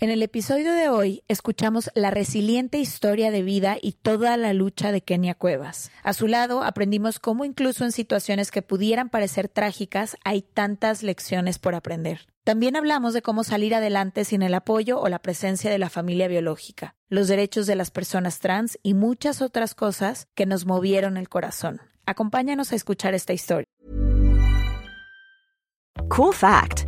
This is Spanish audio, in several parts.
En el episodio de hoy escuchamos la resiliente historia de vida y toda la lucha de Kenia Cuevas. A su lado aprendimos cómo incluso en situaciones que pudieran parecer trágicas hay tantas lecciones por aprender. También hablamos de cómo salir adelante sin el apoyo o la presencia de la familia biológica, los derechos de las personas trans y muchas otras cosas que nos movieron el corazón. Acompáñanos a escuchar esta historia. Cool fact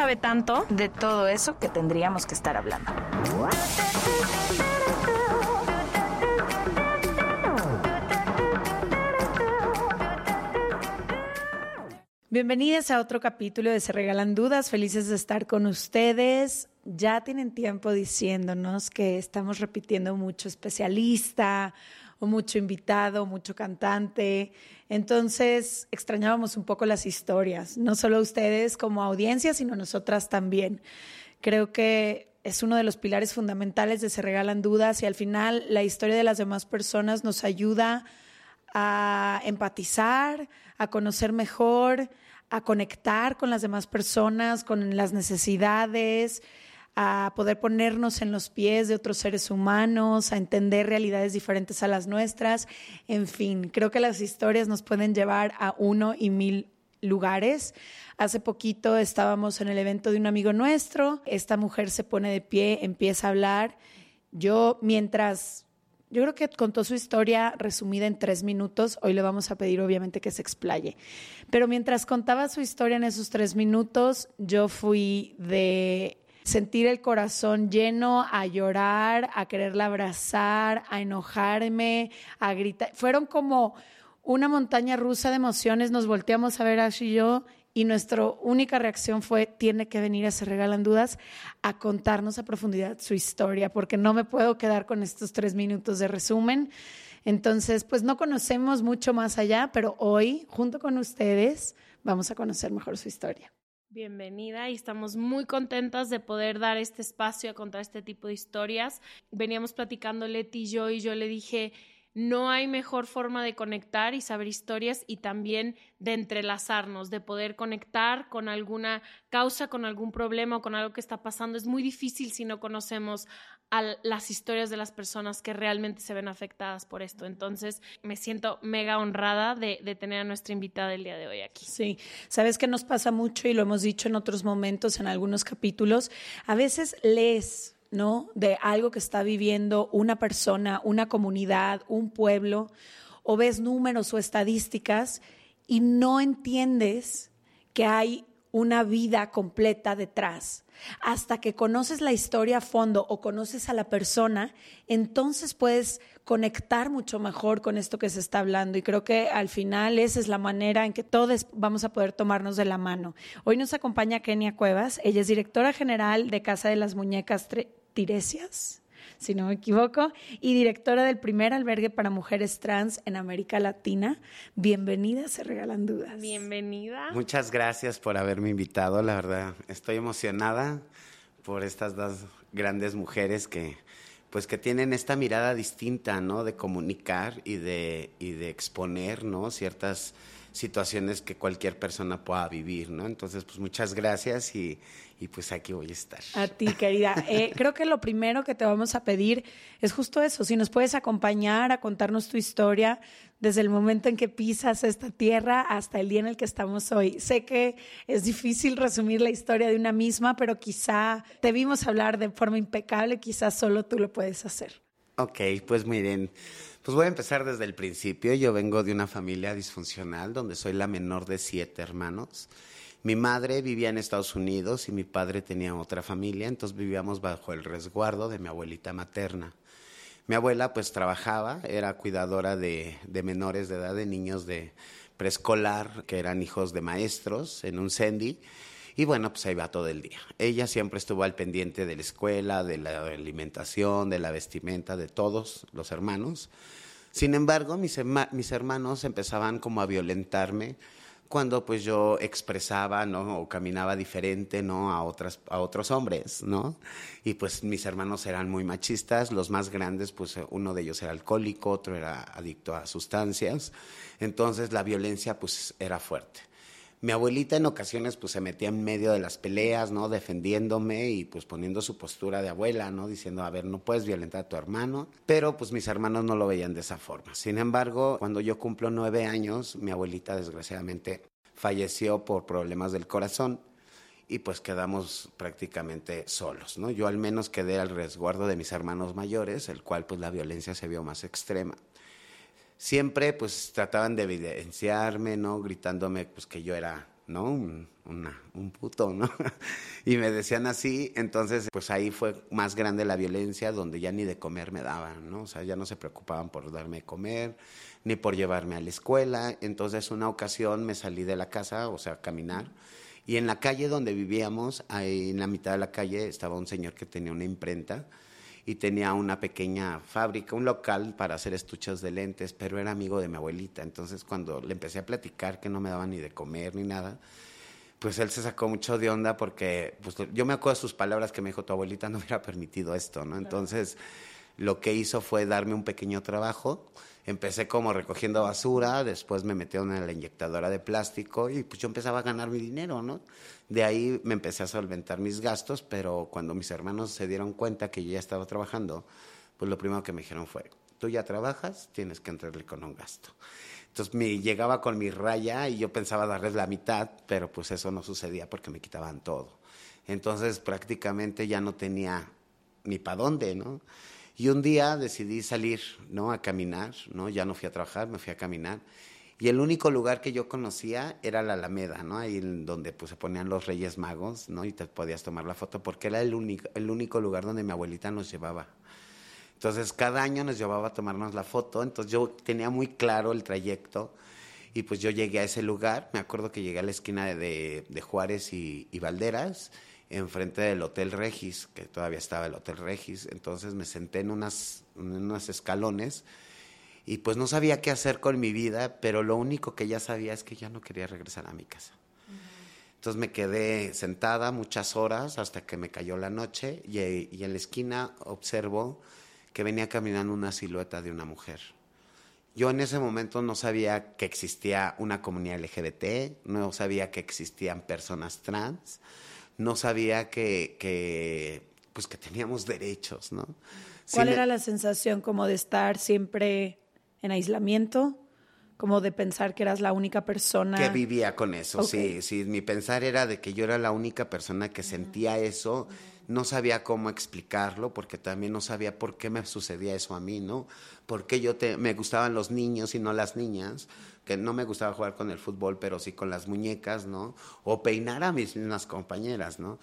tanto. de todo eso que tendríamos que estar hablando. Bienvenidas a otro capítulo de Se Regalan Dudas, felices de estar con ustedes. Ya tienen tiempo diciéndonos que estamos repitiendo mucho especialista mucho invitado, mucho cantante. Entonces extrañábamos un poco las historias, no solo ustedes como audiencia, sino nosotras también. Creo que es uno de los pilares fundamentales de Se Regalan Dudas y al final la historia de las demás personas nos ayuda a empatizar, a conocer mejor, a conectar con las demás personas, con las necesidades, a poder ponernos en los pies de otros seres humanos, a entender realidades diferentes a las nuestras. En fin, creo que las historias nos pueden llevar a uno y mil lugares. Hace poquito estábamos en el evento de un amigo nuestro, esta mujer se pone de pie, empieza a hablar. Yo mientras yo creo que contó su historia resumida en tres minutos. Hoy le vamos a pedir, obviamente, que se explaye. Pero mientras contaba su historia en esos tres minutos, yo fui de sentir el corazón lleno, a llorar, a quererla abrazar, a enojarme, a gritar. Fueron como una montaña rusa de emociones. Nos volteamos a ver Ash y yo y nuestra única reacción fue, tiene que venir a Se Regalan Dudas a contarnos a profundidad su historia, porque no me puedo quedar con estos tres minutos de resumen. Entonces, pues no conocemos mucho más allá, pero hoy, junto con ustedes, vamos a conocer mejor su historia. Bienvenida y estamos muy contentas de poder dar este espacio a contar este tipo de historias. Veníamos platicando Leti y yo y yo le dije, no hay mejor forma de conectar y saber historias y también de entrelazarnos, de poder conectar con alguna causa, con algún problema o con algo que está pasando. Es muy difícil si no conocemos a las historias de las personas que realmente se ven afectadas por esto. Entonces, me siento mega honrada de, de tener a nuestra invitada el día de hoy aquí. Sí, sabes que nos pasa mucho y lo hemos dicho en otros momentos, en algunos capítulos. A veces lees ¿no? De algo que está viviendo una persona, una comunidad, un pueblo, o ves números o estadísticas y no entiendes que hay una vida completa detrás. Hasta que conoces la historia a fondo o conoces a la persona, entonces puedes conectar mucho mejor con esto que se está hablando. Y creo que al final esa es la manera en que todos vamos a poder tomarnos de la mano. Hoy nos acompaña Kenia Cuevas. Ella es directora general de Casa de las Muñecas Tiresias, si no me equivoco, y directora del primer albergue para mujeres trans en América Latina. Bienvenida, se regalan dudas. Bienvenida. Muchas gracias por haberme invitado, la verdad. Estoy emocionada por estas dos grandes mujeres que pues que tienen esta mirada distinta, ¿no? De comunicar y de, y de exponer, ¿no? Ciertas situaciones que cualquier persona pueda vivir, ¿no? Entonces, pues muchas gracias y, y pues aquí voy a estar. A ti, querida. Eh, creo que lo primero que te vamos a pedir es justo eso, si nos puedes acompañar a contarnos tu historia desde el momento en que pisas esta tierra hasta el día en el que estamos hoy. Sé que es difícil resumir la historia de una misma, pero quizá te vimos hablar de forma impecable, quizás solo tú lo puedes hacer. Ok, pues miren, pues voy a empezar desde el principio. Yo vengo de una familia disfuncional donde soy la menor de siete hermanos. Mi madre vivía en Estados Unidos y mi padre tenía otra familia, entonces vivíamos bajo el resguardo de mi abuelita materna. Mi abuela pues trabajaba, era cuidadora de, de menores de edad, de niños de preescolar, que eran hijos de maestros en un Sendy. Y bueno, pues ahí va todo el día. Ella siempre estuvo al pendiente de la escuela, de la alimentación, de la vestimenta, de todos los hermanos. Sin embargo, mis, hermanos empezaban como a violentarme cuando pues yo expresaba, ¿no? O caminaba diferente, ¿no? A, otras, a otros hombres, ¿no? Y pues mis hermanos eran muy machistas, los más grandes, pues uno de ellos era alcohólico, otro era adicto a sustancias, entonces la violencia pues era fuerte. Mi abuelita en ocasiones pues se metía en medio de las peleas, ¿no? Defendiéndome y pues poniendo su postura de abuela, ¿no? Diciendo, a ver, no puedes violentar a tu hermano. Pero pues mis hermanos no lo veían de esa forma. Sin embargo, cuando yo cumplo nueve años, mi abuelita desgraciadamente falleció por problemas del corazón y pues quedamos prácticamente solos, ¿no? Yo al menos quedé al resguardo de mis hermanos mayores, el cual pues la violencia se vio más extrema siempre pues trataban de evidenciarme, ¿no? Gritándome pues que yo era, ¿no? Un, un puto, ¿no? y me decían así, entonces pues ahí fue más grande la violencia, donde ya ni de comer me daban, ¿no? O sea, ya no se preocupaban por darme de comer, ni por llevarme a la escuela. Entonces una ocasión me salí de la casa, o sea, a caminar. Y en la calle donde vivíamos, ahí en la mitad de la calle, estaba un señor que tenía una imprenta y tenía una pequeña fábrica, un local para hacer estuches de lentes, pero era amigo de mi abuelita. Entonces cuando le empecé a platicar que no me daba ni de comer ni nada, pues él se sacó mucho de onda porque pues, yo me acuerdo de sus palabras que me dijo, tu abuelita no hubiera permitido esto, ¿no? Entonces lo que hizo fue darme un pequeño trabajo. Empecé como recogiendo basura, después me metieron en la inyectadora de plástico y pues yo empezaba a ganar mi dinero, ¿no? De ahí me empecé a solventar mis gastos, pero cuando mis hermanos se dieron cuenta que yo ya estaba trabajando, pues lo primero que me dijeron fue, tú ya trabajas, tienes que entrarle con un gasto. Entonces me llegaba con mi raya y yo pensaba darles la mitad, pero pues eso no sucedía porque me quitaban todo. Entonces prácticamente ya no tenía ni para dónde, ¿no? Y un día decidí salir, ¿no? A caminar, ¿no? Ya no fui a trabajar, me fui a caminar. Y el único lugar que yo conocía era la Alameda, ¿no? Ahí donde pues, se ponían los Reyes Magos, ¿no? Y te podías tomar la foto porque era el único, el único lugar donde mi abuelita nos llevaba. Entonces, cada año nos llevaba a tomarnos la foto. Entonces, yo tenía muy claro el trayecto. Y pues yo llegué a ese lugar. Me acuerdo que llegué a la esquina de, de Juárez y, y Valderas, enfrente del Hotel Regis, que todavía estaba el Hotel Regis. Entonces, me senté en, unas, en unos escalones y pues no sabía qué hacer con mi vida, pero lo único que ya sabía es que ya no quería regresar a mi casa. Entonces me quedé sentada muchas horas hasta que me cayó la noche y, y, en la esquina observo que venía caminando una silueta de una mujer. Yo en ese momento no sabía que existía una comunidad LGBT, no sabía que existían personas trans, no sabía que, que pues que teníamos derechos, ¿no? ¿Cuál era la sensación como de estar siempre en aislamiento, como de pensar que eras la única persona. Que vivía con eso, sí, sí. Mi pensar era de que yo era la única persona que sentía eso. No sabía cómo explicarlo porque también no sabía por qué me sucedía eso a mí, ¿no? Porque yo te, me gustaban los niños y no las niñas, que no me gustaba jugar con el fútbol, pero sí con las muñecas, ¿no? O peinar a mis mismas compañeras, ¿no?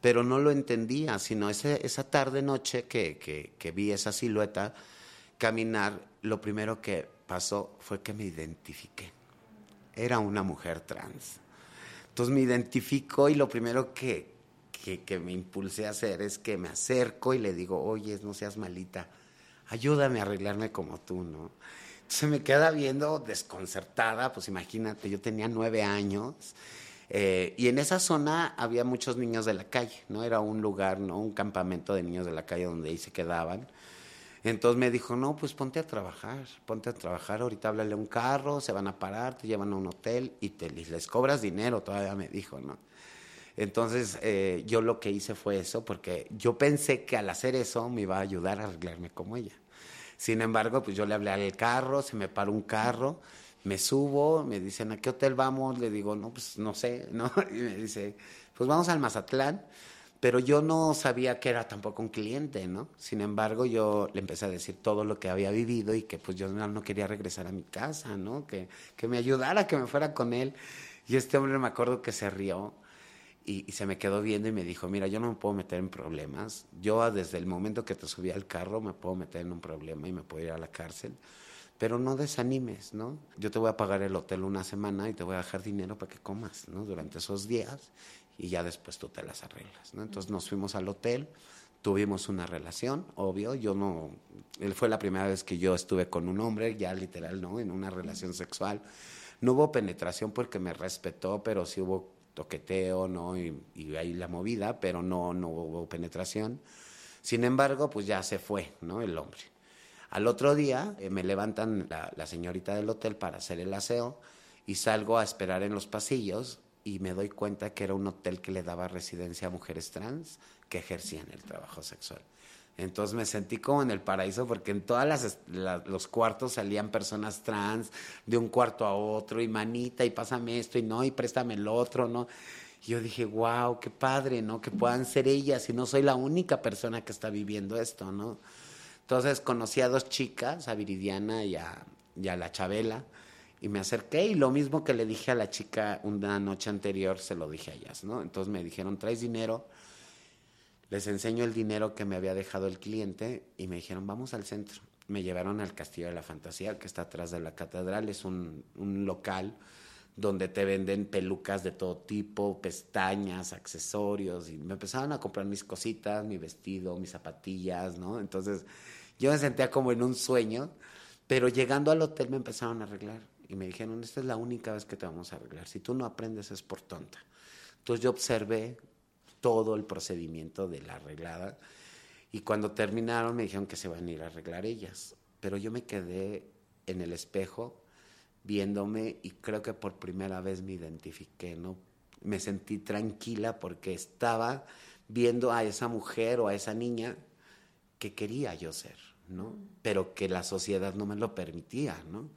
Pero no lo entendía, sino ese, esa tarde noche que, que, que vi esa silueta caminar, lo primero que pasó fue que me identifiqué. Era una mujer trans. Entonces me identifico y lo primero que, que, me impulsé a hacer es que me acerco y le digo, oye, no seas malita, ayúdame a arreglarme como tú, ¿no? Entonces me queda viendo desconcertada, pues imagínate, yo tenía nueve años eh, y en esa zona había muchos niños de la calle, ¿no? Era un lugar, ¿no? Un campamento de niños de la calle donde ahí se quedaban. Entonces me dijo, no, pues ponte a trabajar, ponte a trabajar, ahorita háblale un carro, se van a parar, te llevan a un hotel y, te, les cobras dinero, todavía me dijo, ¿no? Entonces eh, yo lo que hice fue eso, porque yo pensé que al hacer eso me iba a ayudar a arreglarme como ella. Sin embargo, pues yo le hablé al carro, se me paró un carro, me subo, me dicen, ¿a qué hotel vamos? Le digo, no, pues no sé, ¿no? Y me dice, pues vamos al Mazatlán pero yo no sabía que era tampoco un cliente, ¿no? Sin embargo, yo le empecé a decir todo lo que había vivido y que pues yo no quería regresar a mi casa, ¿no? Que, que me ayudara, que me fuera con él. Y este hombre me acuerdo que se rió y, se me quedó viendo y me dijo, mira, yo no me puedo meter en problemas. Yo desde el momento que te subí al carro me puedo meter en un problema y me puedo ir a la cárcel. Pero no desanimes, ¿no? Yo te voy a pagar el hotel una semana y te voy a dejar dinero para que comas, ¿no? Durante esos días y ya después tú te las arreglas, ¿no? Entonces nos fuimos al hotel, tuvimos una relación, obvio, yo no, él fue la primera vez que yo estuve con un hombre, ya literal, ¿no? En una relación sexual. No hubo penetración porque me respetó, pero sí hubo toqueteo, ¿no? Y, ahí la movida, pero no, no hubo penetración. Sin embargo, pues ya se fue, ¿no? El hombre. Al otro día eh, me levantan la, la señorita del hotel para hacer el aseo y salgo a esperar en los pasillos y me doy cuenta que era un hotel que le daba residencia a mujeres trans que ejercían el trabajo sexual. Entonces me sentí como en el paraíso porque en todos los cuartos salían personas trans de un cuarto a otro y manita y pásame esto y no y préstame el otro, ¿no? Y yo dije, wow, qué padre, ¿no? Que puedan ser ellas y no soy la única persona que está viviendo esto, ¿no? Entonces conocí a dos chicas, a Viridiana y a, y a la Chabela y me acerqué y lo mismo que le dije a la chica una noche anterior, se lo dije a ellas, ¿no? Entonces me dijeron, ¿traes dinero? Les enseño el dinero que me había dejado el cliente y me dijeron, vamos al centro. Me llevaron al Castillo de la Fantasía, que está atrás de la catedral. Es un, local donde te venden pelucas de todo tipo, pestañas, accesorios. Y me empezaron a comprar mis cositas, mi vestido, mis zapatillas, ¿no? Entonces yo me sentía como en un sueño, pero llegando al hotel me empezaron a arreglar y me dijeron, esta es la única vez que te vamos a arreglar. Si tú no aprendes es por tonta. Entonces yo observé todo el procedimiento de la arreglada y cuando terminaron me dijeron que se van a ir a arreglar ellas. Pero yo me quedé en el espejo viéndome y creo que por primera vez me identifiqué, ¿no? Me sentí tranquila porque estaba viendo a esa mujer o a esa niña que quería yo ser, ¿no? Pero que la sociedad no me lo permitía, ¿no?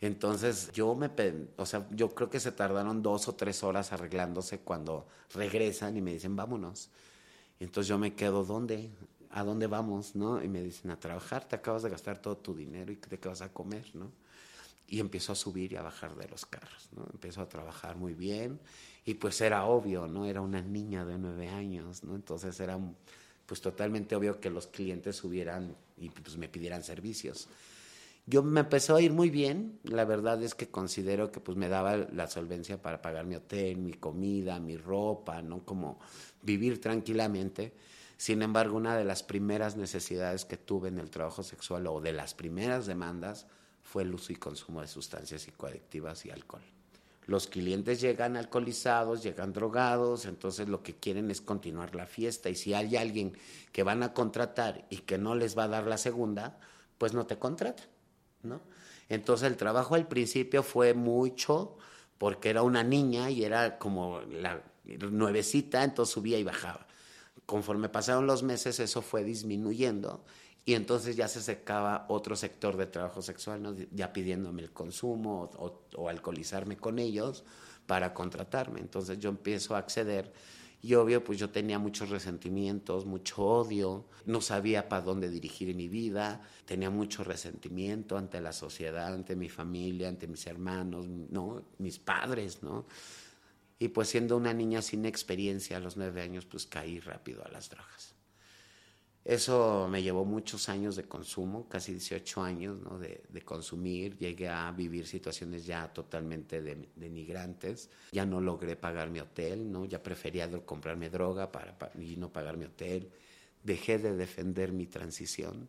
Entonces yo me, o sea, yo creo que se tardaron dos o tres horas arreglándose cuando regresan y me dicen, vámonos. Entonces yo me quedo, ¿dónde? ¿A dónde vamos? ¿No? Y me dicen, a trabajar, te acabas de gastar todo tu dinero y te vas a comer, ¿no? Y empiezo a subir y a bajar de los carros, ¿no? Empiezo a trabajar muy bien y pues era obvio, ¿no? Era una niña de nueve años, ¿no? Entonces era pues totalmente obvio que los clientes subieran y pues me pidieran servicios. Yo me empezó a ir muy bien, la verdad es que considero que pues me daba la solvencia para pagar mi hotel, mi comida, mi ropa, ¿no? Como vivir tranquilamente. Sin embargo, una de las primeras necesidades que tuve en el trabajo sexual o de las primeras demandas fue el uso y consumo de sustancias psicoadictivas y alcohol. Los clientes llegan alcoholizados, llegan drogados, entonces lo que quieren es continuar la fiesta y si hay alguien que van a contratar y que no les va a dar la segunda, pues no te contratan. Entonces el trabajo al principio fue mucho porque era una niña y era como la nuevecita, entonces subía y bajaba. Conforme pasaron los meses eso fue disminuyendo y entonces ya se secaba otro sector de trabajo sexual, ya pidiéndome el consumo o alcoholizarme con ellos para contratarme. Entonces yo empiezo a acceder y obvio, pues yo tenía muchos resentimientos, mucho odio, no sabía para dónde dirigir mi vida, tenía mucho resentimiento ante la sociedad, ante mi familia, ante mis hermanos, ¿no? Mis padres, ¿no? Y pues siendo una niña sin experiencia a los nueve años, pues caí rápido a las drogas. Eso me llevó muchos años de consumo, casi 18 años ¿no? de, consumir. Llegué a vivir situaciones ya totalmente denigrantes. Ya no logré pagar mi hotel, ¿no? ya prefería comprarme droga para, y no pagar mi hotel. Dejé de defender mi transición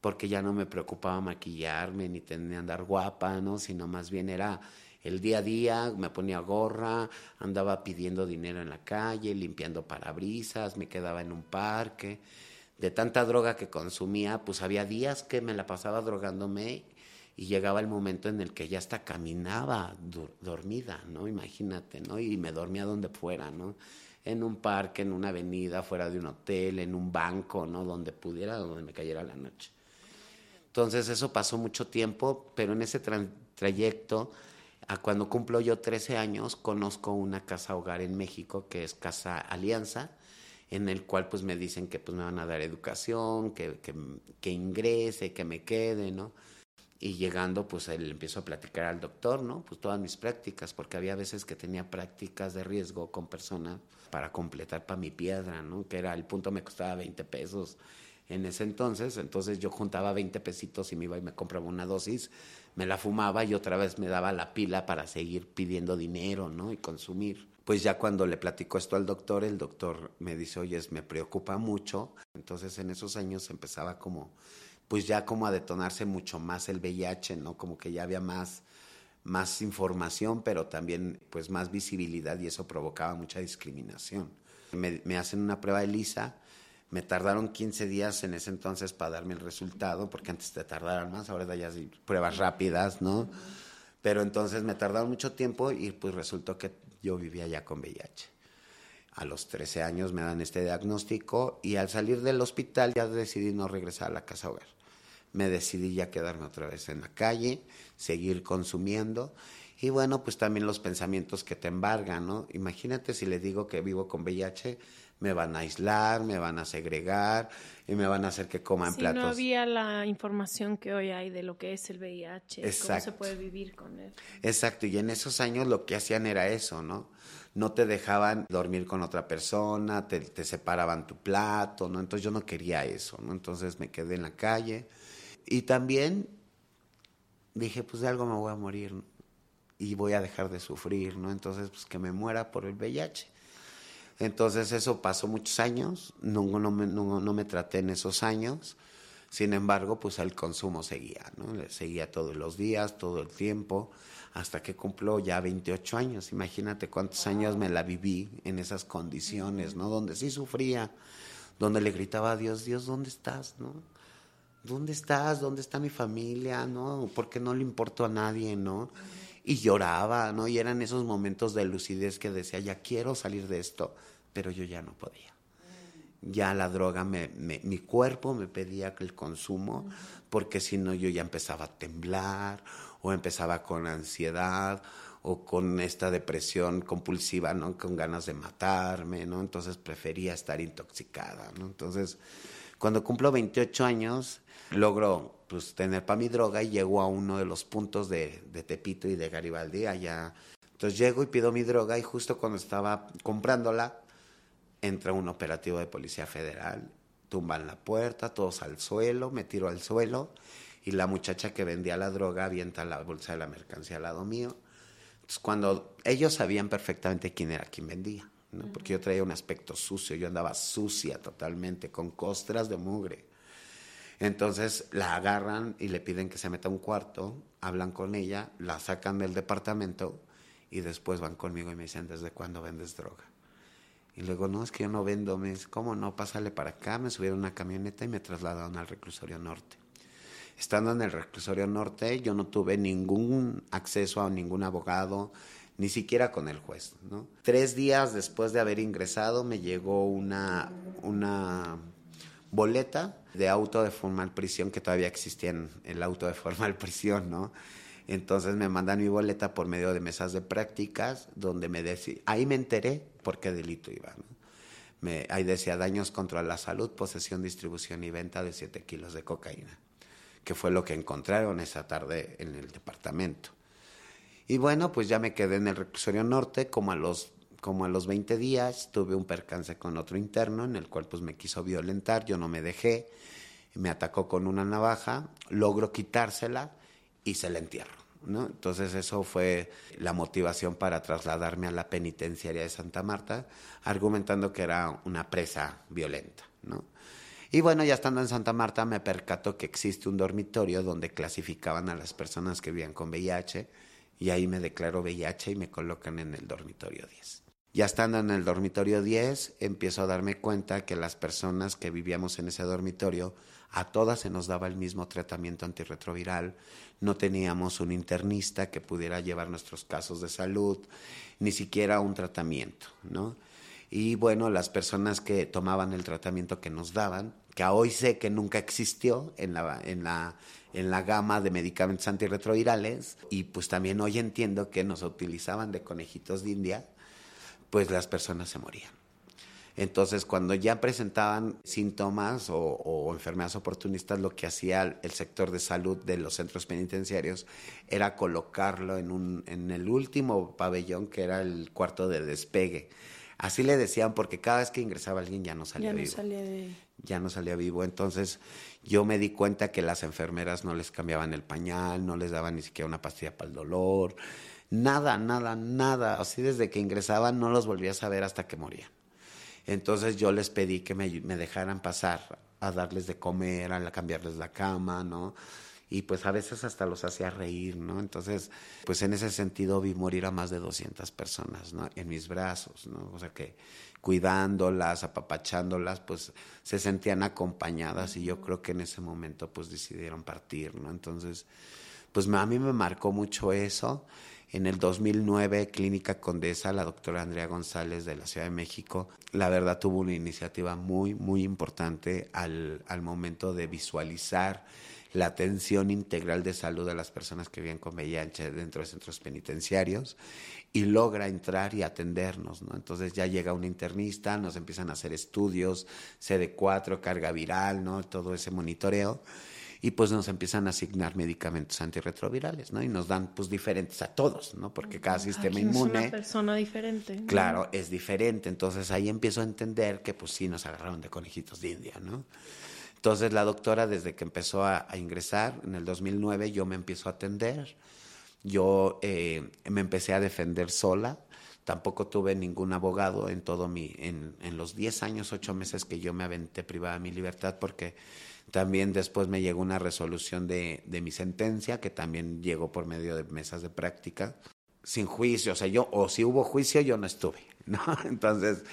porque ya no me preocupaba maquillarme ni tener andar guapa, ¿no? sino más bien era el día a día, me ponía gorra, andaba pidiendo dinero en la calle, limpiando parabrisas, me quedaba en un parque de tanta droga que consumía, pues había días que me la pasaba drogándome y llegaba el momento en el que ya hasta caminaba dormida, ¿no? Imagínate, ¿no? Y me dormía donde fuera, ¿no? En un parque, en una avenida, fuera de un hotel, en un banco, ¿no? Donde pudiera, donde me cayera la noche. Entonces eso pasó mucho tiempo, pero en ese trayecto, a cuando cumplo yo 13 años, conozco una casa hogar en México que es Casa Alianza, en el cual pues me dicen que pues me van a dar educación, que, que, ingrese, que me quede, ¿no? Y llegando, pues él empiezo a platicar al doctor, ¿no? Pues todas mis prácticas, porque había veces que tenía prácticas de riesgo con personas para completar para mi piedra, ¿no? Que era el punto me costaba 20 pesos en ese entonces. Entonces yo juntaba 20 pesitos y me iba y me compraba una dosis, me la fumaba y otra vez me daba la pila para seguir pidiendo dinero, ¿no? Y consumir. Pues ya cuando le platico esto al doctor, el doctor me dice, oye, me preocupa mucho. Entonces en esos años empezaba como pues ya como a detonarse mucho más el VIH, ¿no? Como que ya había más, más información, pero también pues más visibilidad y eso provocaba mucha discriminación. Me, hacen una prueba de lisa, me tardaron 15 días en ese entonces para darme el resultado, porque antes te tardaron más, ahora ya pruebas rápidas, ¿no? Pero entonces me tardaron mucho tiempo y pues resultó que yo vivía ya con VIH. A los 13 años me dan este diagnóstico y al salir del hospital ya decidí no regresar a la casa hogar me decidí ya quedarme otra vez en la calle, seguir consumiendo. Y bueno, pues también los pensamientos que te embargan, ¿no? Imagínate si le digo que vivo con VIH, me van a aislar, me van a segregar y me van a hacer que coma en sí, platos. No había la información que hoy hay de lo que es el VIH, cómo se puede vivir con él. Exacto, y en esos años lo que hacían era eso, ¿no? No te dejaban dormir con otra persona, te, te separaban tu plato, ¿no? Entonces yo no quería eso, ¿no? Entonces me quedé en la calle y también dije, pues de algo me voy a morir y voy a dejar de sufrir, ¿no? Entonces, pues que me muera por el VIH. Entonces eso pasó muchos años, no, no, me, no, me traté en esos años, sin embargo, pues el consumo seguía, ¿no? Seguía todos los días, todo el tiempo, hasta que cumplo ya 28 años. Imagínate cuántos años me la viví en esas condiciones, ¿no? Donde sí sufría, donde le gritaba a Dios, Dios, ¿dónde estás, no? ¿dónde estás? ¿Dónde está mi familia? ¿No? ¿Por qué no le importó a nadie? ¿No? Y lloraba, ¿no? Y eran esos momentos de lucidez que decía, ya quiero salir de esto, pero yo ya no podía. Ya la droga, me, mi cuerpo me pedía el consumo, porque si no yo ya empezaba a temblar, o empezaba con ansiedad, o con esta depresión compulsiva, ¿no? Con ganas de matarme, ¿no? Entonces prefería estar intoxicada, ¿no? Entonces, cuando cumplo 28 años, logro pues, tener para mi droga y llego a uno de los puntos de, de Tepito y de Garibaldi allá. Entonces llego y pido mi droga y justo cuando estaba comprándola, entra un operativo de Policía Federal, tumban la puerta, todos al suelo, me tiro al suelo y la muchacha que vendía la droga avienta la bolsa de la mercancía al lado mío. Entonces cuando ellos sabían perfectamente quién era quien vendía, ¿no? porque yo traía un aspecto sucio, yo andaba sucia totalmente, con costras de mugre. Entonces la agarran y le piden que se meta a un cuarto, hablan con ella, la sacan del departamento y después van conmigo y me dicen, ¿desde cuándo vendes droga? Y luego, no, es que yo no vendo. Me dice, ¿cómo no? Pásale para acá. Me subieron a una camioneta y me trasladaron al reclusorio norte. Estando en el reclusorio norte, yo no tuve ningún acceso a ningún abogado, ni siquiera con el juez. ¿no? Tres días después de haber ingresado, me llegó una, una boleta de auto de formal prisión, que todavía existía en el auto de formal prisión, ¿no? Entonces me mandan mi boleta por medio de mesas de prácticas, donde me decía, ahí me enteré por qué delito iba, Me, ahí decía daños contra la salud, posesión, distribución y venta de 7 kilos de cocaína, que fue lo que encontraron esa tarde en el departamento. Y bueno, pues ya me quedé en el reclusorio norte, como a los como a los 20 días tuve un percance con otro interno en el cual pues me quiso violentar, yo no me dejé, me atacó con una navaja, logro quitársela y se la entierro. ¿no? Entonces eso fue la motivación para trasladarme a la penitenciaria de Santa Marta, argumentando que era una presa violenta. Y bueno, ya estando en Santa Marta me percato que existe un dormitorio donde clasificaban a las personas que vivían con VIH y ahí me declaro VIH y me colocan en el dormitorio 10. Ya estando en el dormitorio 10, empiezo a darme cuenta que las personas que vivíamos en ese dormitorio, a todas se nos daba el mismo tratamiento antirretroviral, no teníamos un internista que pudiera llevar nuestros casos de salud, ni siquiera un tratamiento, ¿no? Y bueno, las personas que tomaban el tratamiento que nos daban, que hoy sé que nunca existió en la, en la, en la gama de medicamentos antirretrovirales, y pues también hoy entiendo que nos utilizaban de conejitos de India, pues las personas se morían. Entonces, cuando ya presentaban síntomas o, enfermedades oportunistas, lo que hacía el sector de salud de los centros penitenciarios era colocarlo en, un, en el último pabellón, que era el cuarto de despegue. Así le decían porque cada vez que ingresaba alguien ya no salía ya vivo. No salía de... Ya no salía vivo. Entonces yo me di cuenta que las enfermeras no les cambiaban el pañal, no les daban ni siquiera una pastilla para el dolor. Nada, nada, nada. Así desde que ingresaban no los volvías a ver hasta que morían. Entonces yo les pedí que me, me dejaran pasar a darles de comer, a cambiarles la cama, ¿no? y pues a veces hasta los hacía reír, ¿no? Entonces, pues en ese sentido vi morir a más de 200 personas, ¿no? En mis brazos, ¿no? O sea que cuidándolas, apapachándolas, pues se sentían acompañadas y yo creo que en ese momento pues decidieron partir, ¿no? Entonces, pues a mí me marcó mucho eso. En el 2009, Clínica Condesa, la doctora Andrea González de la Ciudad de México, la verdad tuvo una iniciativa muy, muy importante al, al momento de visualizar la atención integral de salud de las personas que viven con VIH dentro de centros penitenciarios y logra entrar y atendernos, ¿no? Entonces ya llega un internista, nos empiezan a hacer estudios, CD4, carga viral, ¿no? Todo ese monitoreo y pues nos empiezan a asignar medicamentos antirretrovirales, ¿no? Y nos dan pues diferentes a todos, ¿no? Porque cada sistema inmune... Es una persona diferente. Claro, es diferente. Entonces ahí empiezo a entender que pues sí nos agarraron de conejitos de India, ¿no? Entonces la doctora desde que empezó a, ingresar en el 2009 yo me empiezo a atender, yo eh, me empecé a defender sola, tampoco tuve ningún abogado en todo mi, en, en los 10 años, 8 meses que yo me aventé privada de mi libertad porque también después me llegó una resolución de, de mi sentencia que también llegó por medio de mesas de práctica sin juicio, o sea, yo, o si hubo juicio, yo no estuve, ¿no? Entonces,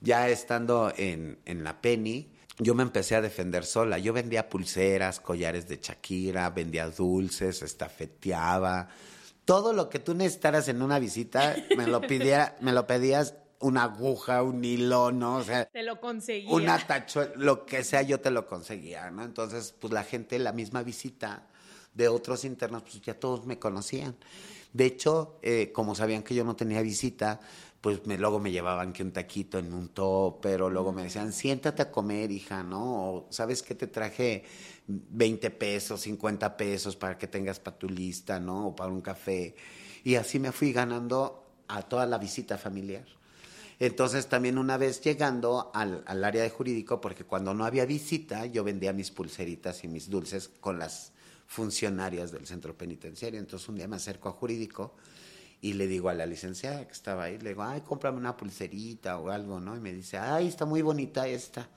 ya estando en, en la Penny, yo me empecé a defender sola. Yo vendía pulseras, collares de Shakira, vendía dulces, estafeteaba. Todo lo que tú necesitaras en una visita, me lo, pidiera, me lo pedías una aguja, un hilo, ¿no? O sea, te lo conseguía. Una tacho, lo que sea, yo te lo conseguía, ¿no? Entonces, pues la gente, la misma visita de otros internos, pues ya todos me conocían. De hecho, eh, como sabían que yo no tenía visita, pues me, luego me llevaban que un taquito en un top, pero luego me decían, siéntate a comer, hija, ¿no? O, ¿sabes qué? Te traje 20 pesos, 50 pesos para que tengas para tu lista, ¿no? O para un café. Y así me fui ganando a toda la visita familiar. Entonces también una vez llegando al, área de jurídico, porque cuando no había visita, yo vendía mis pulseritas y mis dulces con las funcionarias del centro penitenciario. Entonces un día me acerco a jurídico y le digo a la licenciada que estaba ahí, le digo, ay, cómprame una pulserita o algo, ¿no? Y me dice, ay, está muy bonita esta.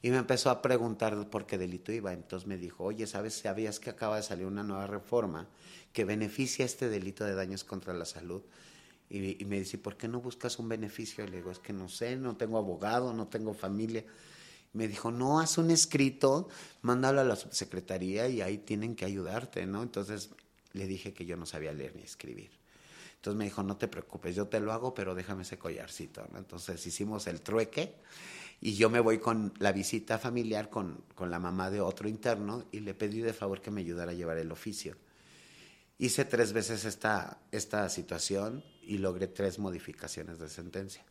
Y me empezó a preguntar por qué delito iba. Entonces me dijo, oye, ¿sabes? ¿Sabías que acaba de salir una nueva reforma que beneficia este delito de daños contra la salud? Y, y me dice, ¿por qué no buscas un beneficio? Le digo, es que no sé, no tengo abogado, no tengo familia. Me dijo, no, haz un escrito, mándalo a la subsecretaría y ahí tienen que ayudarte, ¿no? Entonces le dije que yo no sabía leer ni escribir. Entonces me dijo, no te preocupes, yo te lo hago, pero déjame ese collarcito. ¿no? Entonces hicimos el trueque y yo me voy con la visita familiar con, con la mamá de otro interno y le pedí de favor que me ayudara a llevar el oficio. Hice tres veces esta, esta situación y logré tres modificaciones de sentencia.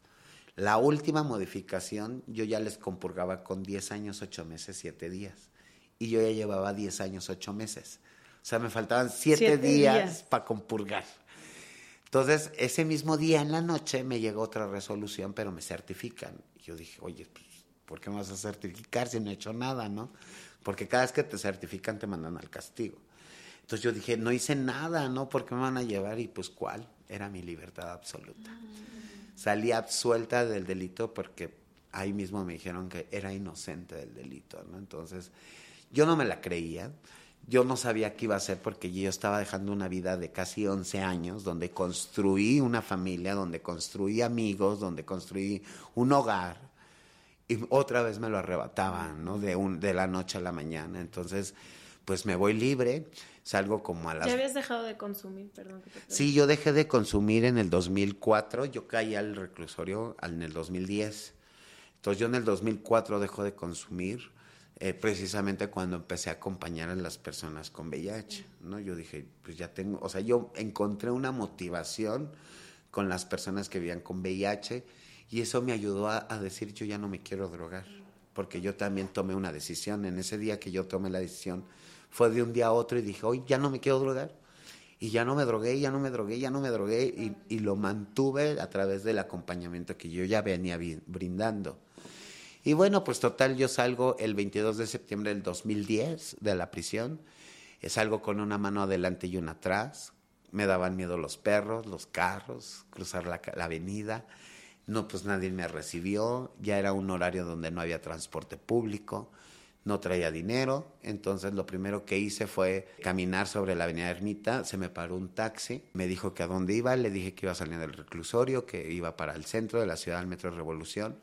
La última modificación yo ya les compurgaba con 10 años, 8 meses, 7 días. Y yo ya llevaba 10 años, 8 meses. O sea, me faltaban 7 días, días. para compurgar. Entonces, ese mismo día en la noche me llegó otra resolución, pero me certifican. Yo dije, oye, pues, ¿por qué me vas a certificar si no he hecho nada, no? Porque cada vez que te certifican te mandan al castigo. Entonces yo dije, no hice nada, ¿no? ¿Por qué me van a llevar? Y pues, ¿cuál? Era mi libertad absoluta. Salí absuelta del delito porque ahí mismo me dijeron que era inocente del delito, ¿no? Entonces, yo no me la creía. yo no sabía qué iba a hacer porque yo estaba dejando una vida de casi 11 años donde construí una familia, donde construí amigos, donde construí un hogar y otra vez me lo arrebataban, ¿no? De, un, de la noche a la mañana. Entonces, pues me voy libre, salgo como a las... ¿Ya habías dejado de consumir? Perdón. Que te sí, yo dejé de consumir en el 2004, yo caí al reclusorio en el 2010. Entonces yo en el 2004 dejo de consumir eh, precisamente cuando empecé a acompañar a las personas con VIH, ¿no? Yo dije, pues ya tengo, o sea, yo encontré una motivación con las personas que vivían con VIH y eso me ayudó a, a decir, yo ya no me quiero drogar, porque yo también tomé una decisión. En ese día que yo tomé la decisión, fue de un día a otro y dije, hoy ya no me quiero drogar. Y ya no me drogué, ya no me drogué, ya no me drogué y, y lo mantuve a través del acompañamiento que yo ya venía brindando. Y bueno, pues total, yo salgo el 22 de septiembre del 2010 de la prisión. Salgo con una mano adelante y una atrás. Me daban miedo los perros, los carros, cruzar la, la avenida. No, pues nadie me recibió. Ya era un horario donde no había transporte público. No traía dinero. Entonces lo primero que hice fue caminar sobre la avenida Ermita. Se me paró un taxi. Me dijo que a dónde iba. Le dije que iba salir del reclusorio, que iba para el centro de la ciudad, al Metro Revolución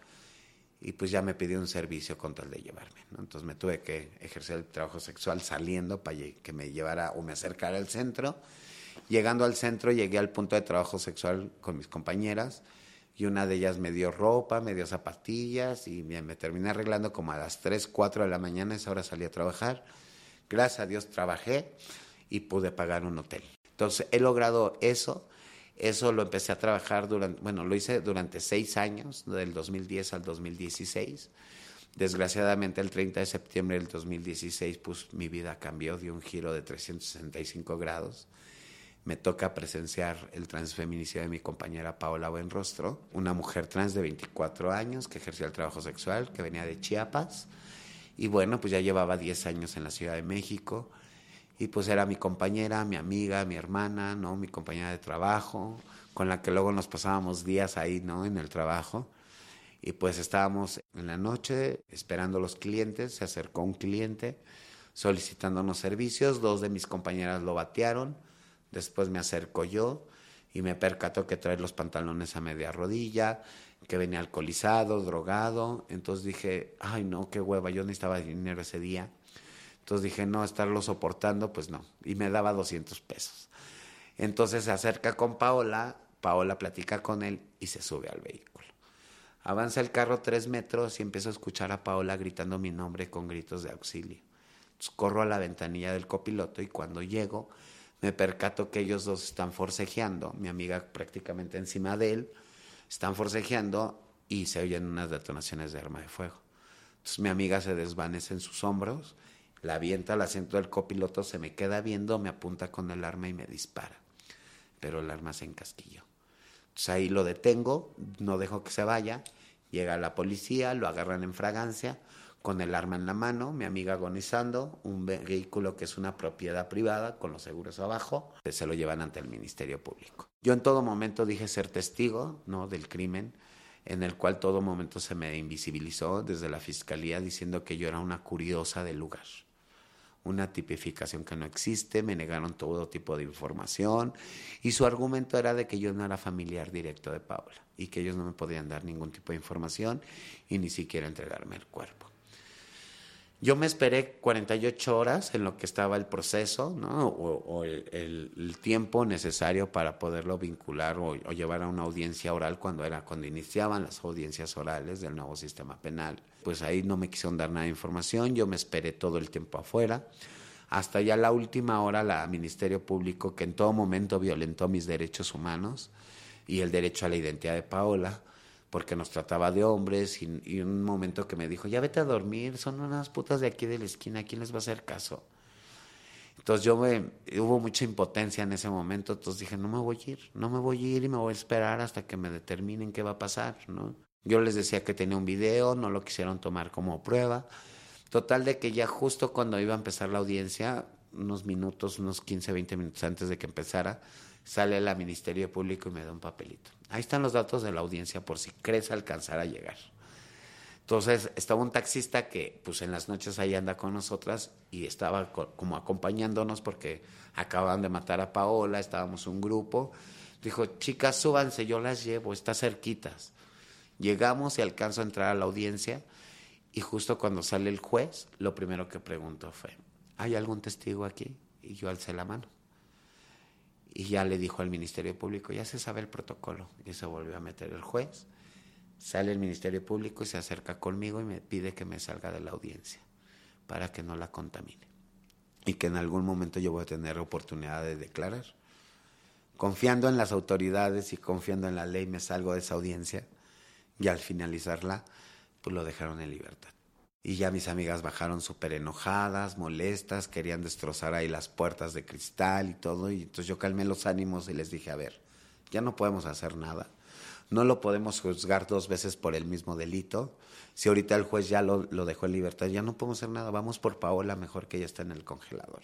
y pues ya me pidió un servicio con tal de llevarme. Entonces me tuve que ejercer el trabajo sexual saliendo para que me llevara o me acercara al centro. Llegando al centro llegué al punto de trabajo sexual con mis compañeras y una de ellas me dio ropa, me dio zapatillas y me, me terminé arreglando como a las 3, 4 de la mañana, esa hora salí a trabajar. Gracias a Dios trabajé y pude pagar un hotel. Entonces he logrado eso eso lo empecé a trabajar durante, bueno, lo hice durante seis años, del 2010 al 2016. Desgraciadamente el 30 de septiembre del 2016, pues mi vida cambió, dio un giro de 365 grados. Me toca presenciar el transfeminicidio de mi compañera Paola Buenrostro, una mujer trans de 24 años que ejercía el trabajo sexual, que venía de Chiapas. Y bueno, pues ya llevaba 10 años en la Ciudad de México y pues era mi compañera, mi amiga, mi hermana, ¿no? Mi compañera de trabajo, con la que luego nos pasábamos días ahí, ¿no? En el trabajo. Y pues estábamos en la noche esperando los clientes, se acercó un cliente solicitándonos servicios, dos de mis compañeras lo batearon, después me acerco yo y me percató que trae los pantalones a media rodilla, que venía alcoholizado, drogado, entonces dije, ay no, qué hueva, yo necesitaba dinero ese día entonces dije, no, estarlo soportando, pues no. Y me daba 200 pesos. Entonces se acerca con Paola, Paola platica con él y se sube al vehículo. Avanza el carro tres metros y empiezo a escuchar a Paola gritando mi nombre con gritos de auxilio. Entonces corro a la ventanilla del copiloto y cuando llego me percato que ellos dos están forcejeando, mi amiga prácticamente encima de él, están forcejeando y se oyen unas detonaciones de arma de fuego. Entonces mi amiga se desvanece en sus hombros la avienta al asiento del copiloto, se me queda viendo, me apunta con el arma y me dispara. Pero el arma se encasquilló. Entonces ahí lo detengo, no dejo que se vaya. Llega la policía, lo agarran en fragancia, con el arma en la mano, mi amiga agonizando, un vehículo que es una propiedad privada, con los seguros abajo, se lo llevan ante el Ministerio Público. Yo en todo momento dije ser testigo ¿no? del crimen, en el cual todo momento se me invisibilizó desde la fiscalía diciendo que yo era una curiosa del lugar una tipificación que no existe, me negaron todo tipo de información y su argumento era de que yo no era familiar directo de Paula y que ellos no me podían dar ningún tipo de información y ni siquiera entregarme el cuerpo. Yo me esperé 48 horas en lo que estaba el proceso, ¿no? O, el, tiempo necesario para poderlo vincular o, o, llevar a una audiencia oral cuando era cuando iniciaban las audiencias orales del nuevo sistema penal. Pues ahí no me quisieron dar nada de información, yo me esperé todo el tiempo afuera. Hasta ya la última hora la Ministerio Público, que en todo momento violentó mis derechos humanos y el derecho a la identidad de Paola, porque nos trataba de hombres y, un momento que me dijo, ya vete a dormir, son unas putas de aquí de la esquina, ¿quién les va a hacer caso? Entonces yo me, hubo mucha impotencia en ese momento, entonces dije, no me voy a ir, no me voy a ir y me voy a esperar hasta que me determinen qué va a pasar, ¿no? Yo les decía que tenía un video, no lo quisieron tomar como prueba. Total de que ya justo cuando iba a empezar la audiencia, unos minutos, unos 15, 20 minutos antes de que empezara, sale la Ministerio Público y me da un papelito. Ahí están los datos de la audiencia por si crees alcanzar a llegar. Entonces estaba un taxista que pues en las noches ahí anda con nosotras y estaba como acompañándonos porque acababan de matar a Paola, estábamos un grupo. Dijo, chicas, súbanse, yo las llevo, está cerquitas. Llegamos y alcanzo a entrar a la audiencia y justo cuando sale el juez, lo primero que preguntó fue, ¿hay algún testigo aquí? Y yo alcé la mano. Y ya le dijo al Ministerio Público, ya se sabe el protocolo. Y se volvió a meter el juez Sale el Ministerio Público y se acerca conmigo y me pide que me salga de la audiencia para que no la contamine. Y que en algún momento yo voy a tener oportunidad de declarar. Confiando en las autoridades y confiando en la ley me salgo de esa audiencia y al finalizarla pues lo dejaron en libertad. Y ya mis amigas bajaron súper enojadas, molestas, querían destrozar ahí las puertas de cristal y todo. Y entonces yo calmé los ánimos y les dije, a ver, ya no podemos hacer nada no lo podemos juzgar dos veces por el mismo delito. Si ahorita el juez ya lo, dejó en libertad, ya no podemos hacer nada. Vamos por Paola, mejor que ella está en el congelador.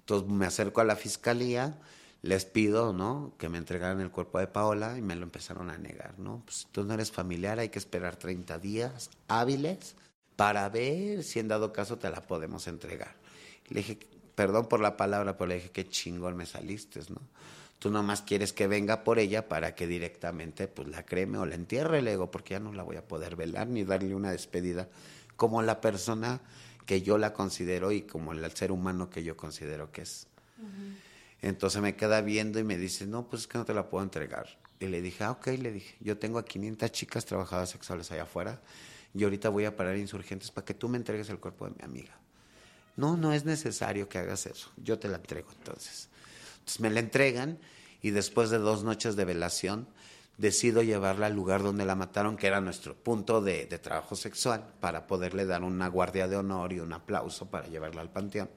Entonces me acerco a la fiscalía, les pido, ¿no? Que me entregaran el cuerpo de Paola y me lo empezaron a negar, ¿no? Pues tú no eres familiar, hay que esperar 30 días hábiles para ver si en dado caso te la podemos entregar. Le dije, perdón por la palabra, pero le dije, qué chingón me saliste, ¿no? Tú nomás quieres que venga por ella para que directamente pues la creme o la entierre, le digo, porque ya no la voy a poder velar ni darle una despedida como la persona que yo la considero y como el ser humano que yo considero que es. Entonces me queda viendo y me dice, no, pues es que no te la puedo entregar. Y le dije, ah, ok, le dije, yo tengo a 500 chicas trabajadoras sexuales allá afuera y ahorita voy a parar insurgentes para que tú me entregues el cuerpo de mi amiga. No, no es necesario que hagas eso, yo te la entrego entonces. Entonces me la entregan y después de dos noches de velación decido llevarla al lugar donde la mataron, que era nuestro punto de, trabajo sexual, para poderle dar una guardia de honor y un aplauso para llevarla al panteón.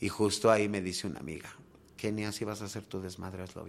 Y justo ahí me dice una amiga, Kenia, si vas a hacer tu desmadre, hazlo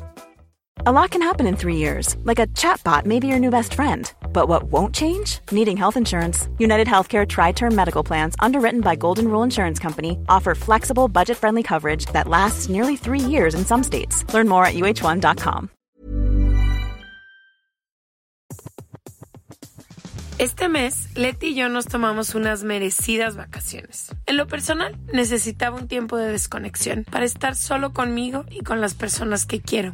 A lot can happen in three years, like a chatbot may be your new best friend. But what won't change? Needing health insurance. United Healthcare Tri Term Medical Plans, underwritten by Golden Rule Insurance Company, offer flexible, budget friendly coverage that lasts nearly three years in some states. Learn more at uh1.com. Este mes, Leti y yo nos tomamos unas merecidas vacaciones. En lo personal, necesitaba un tiempo de desconexión para estar solo conmigo y con las personas que quiero.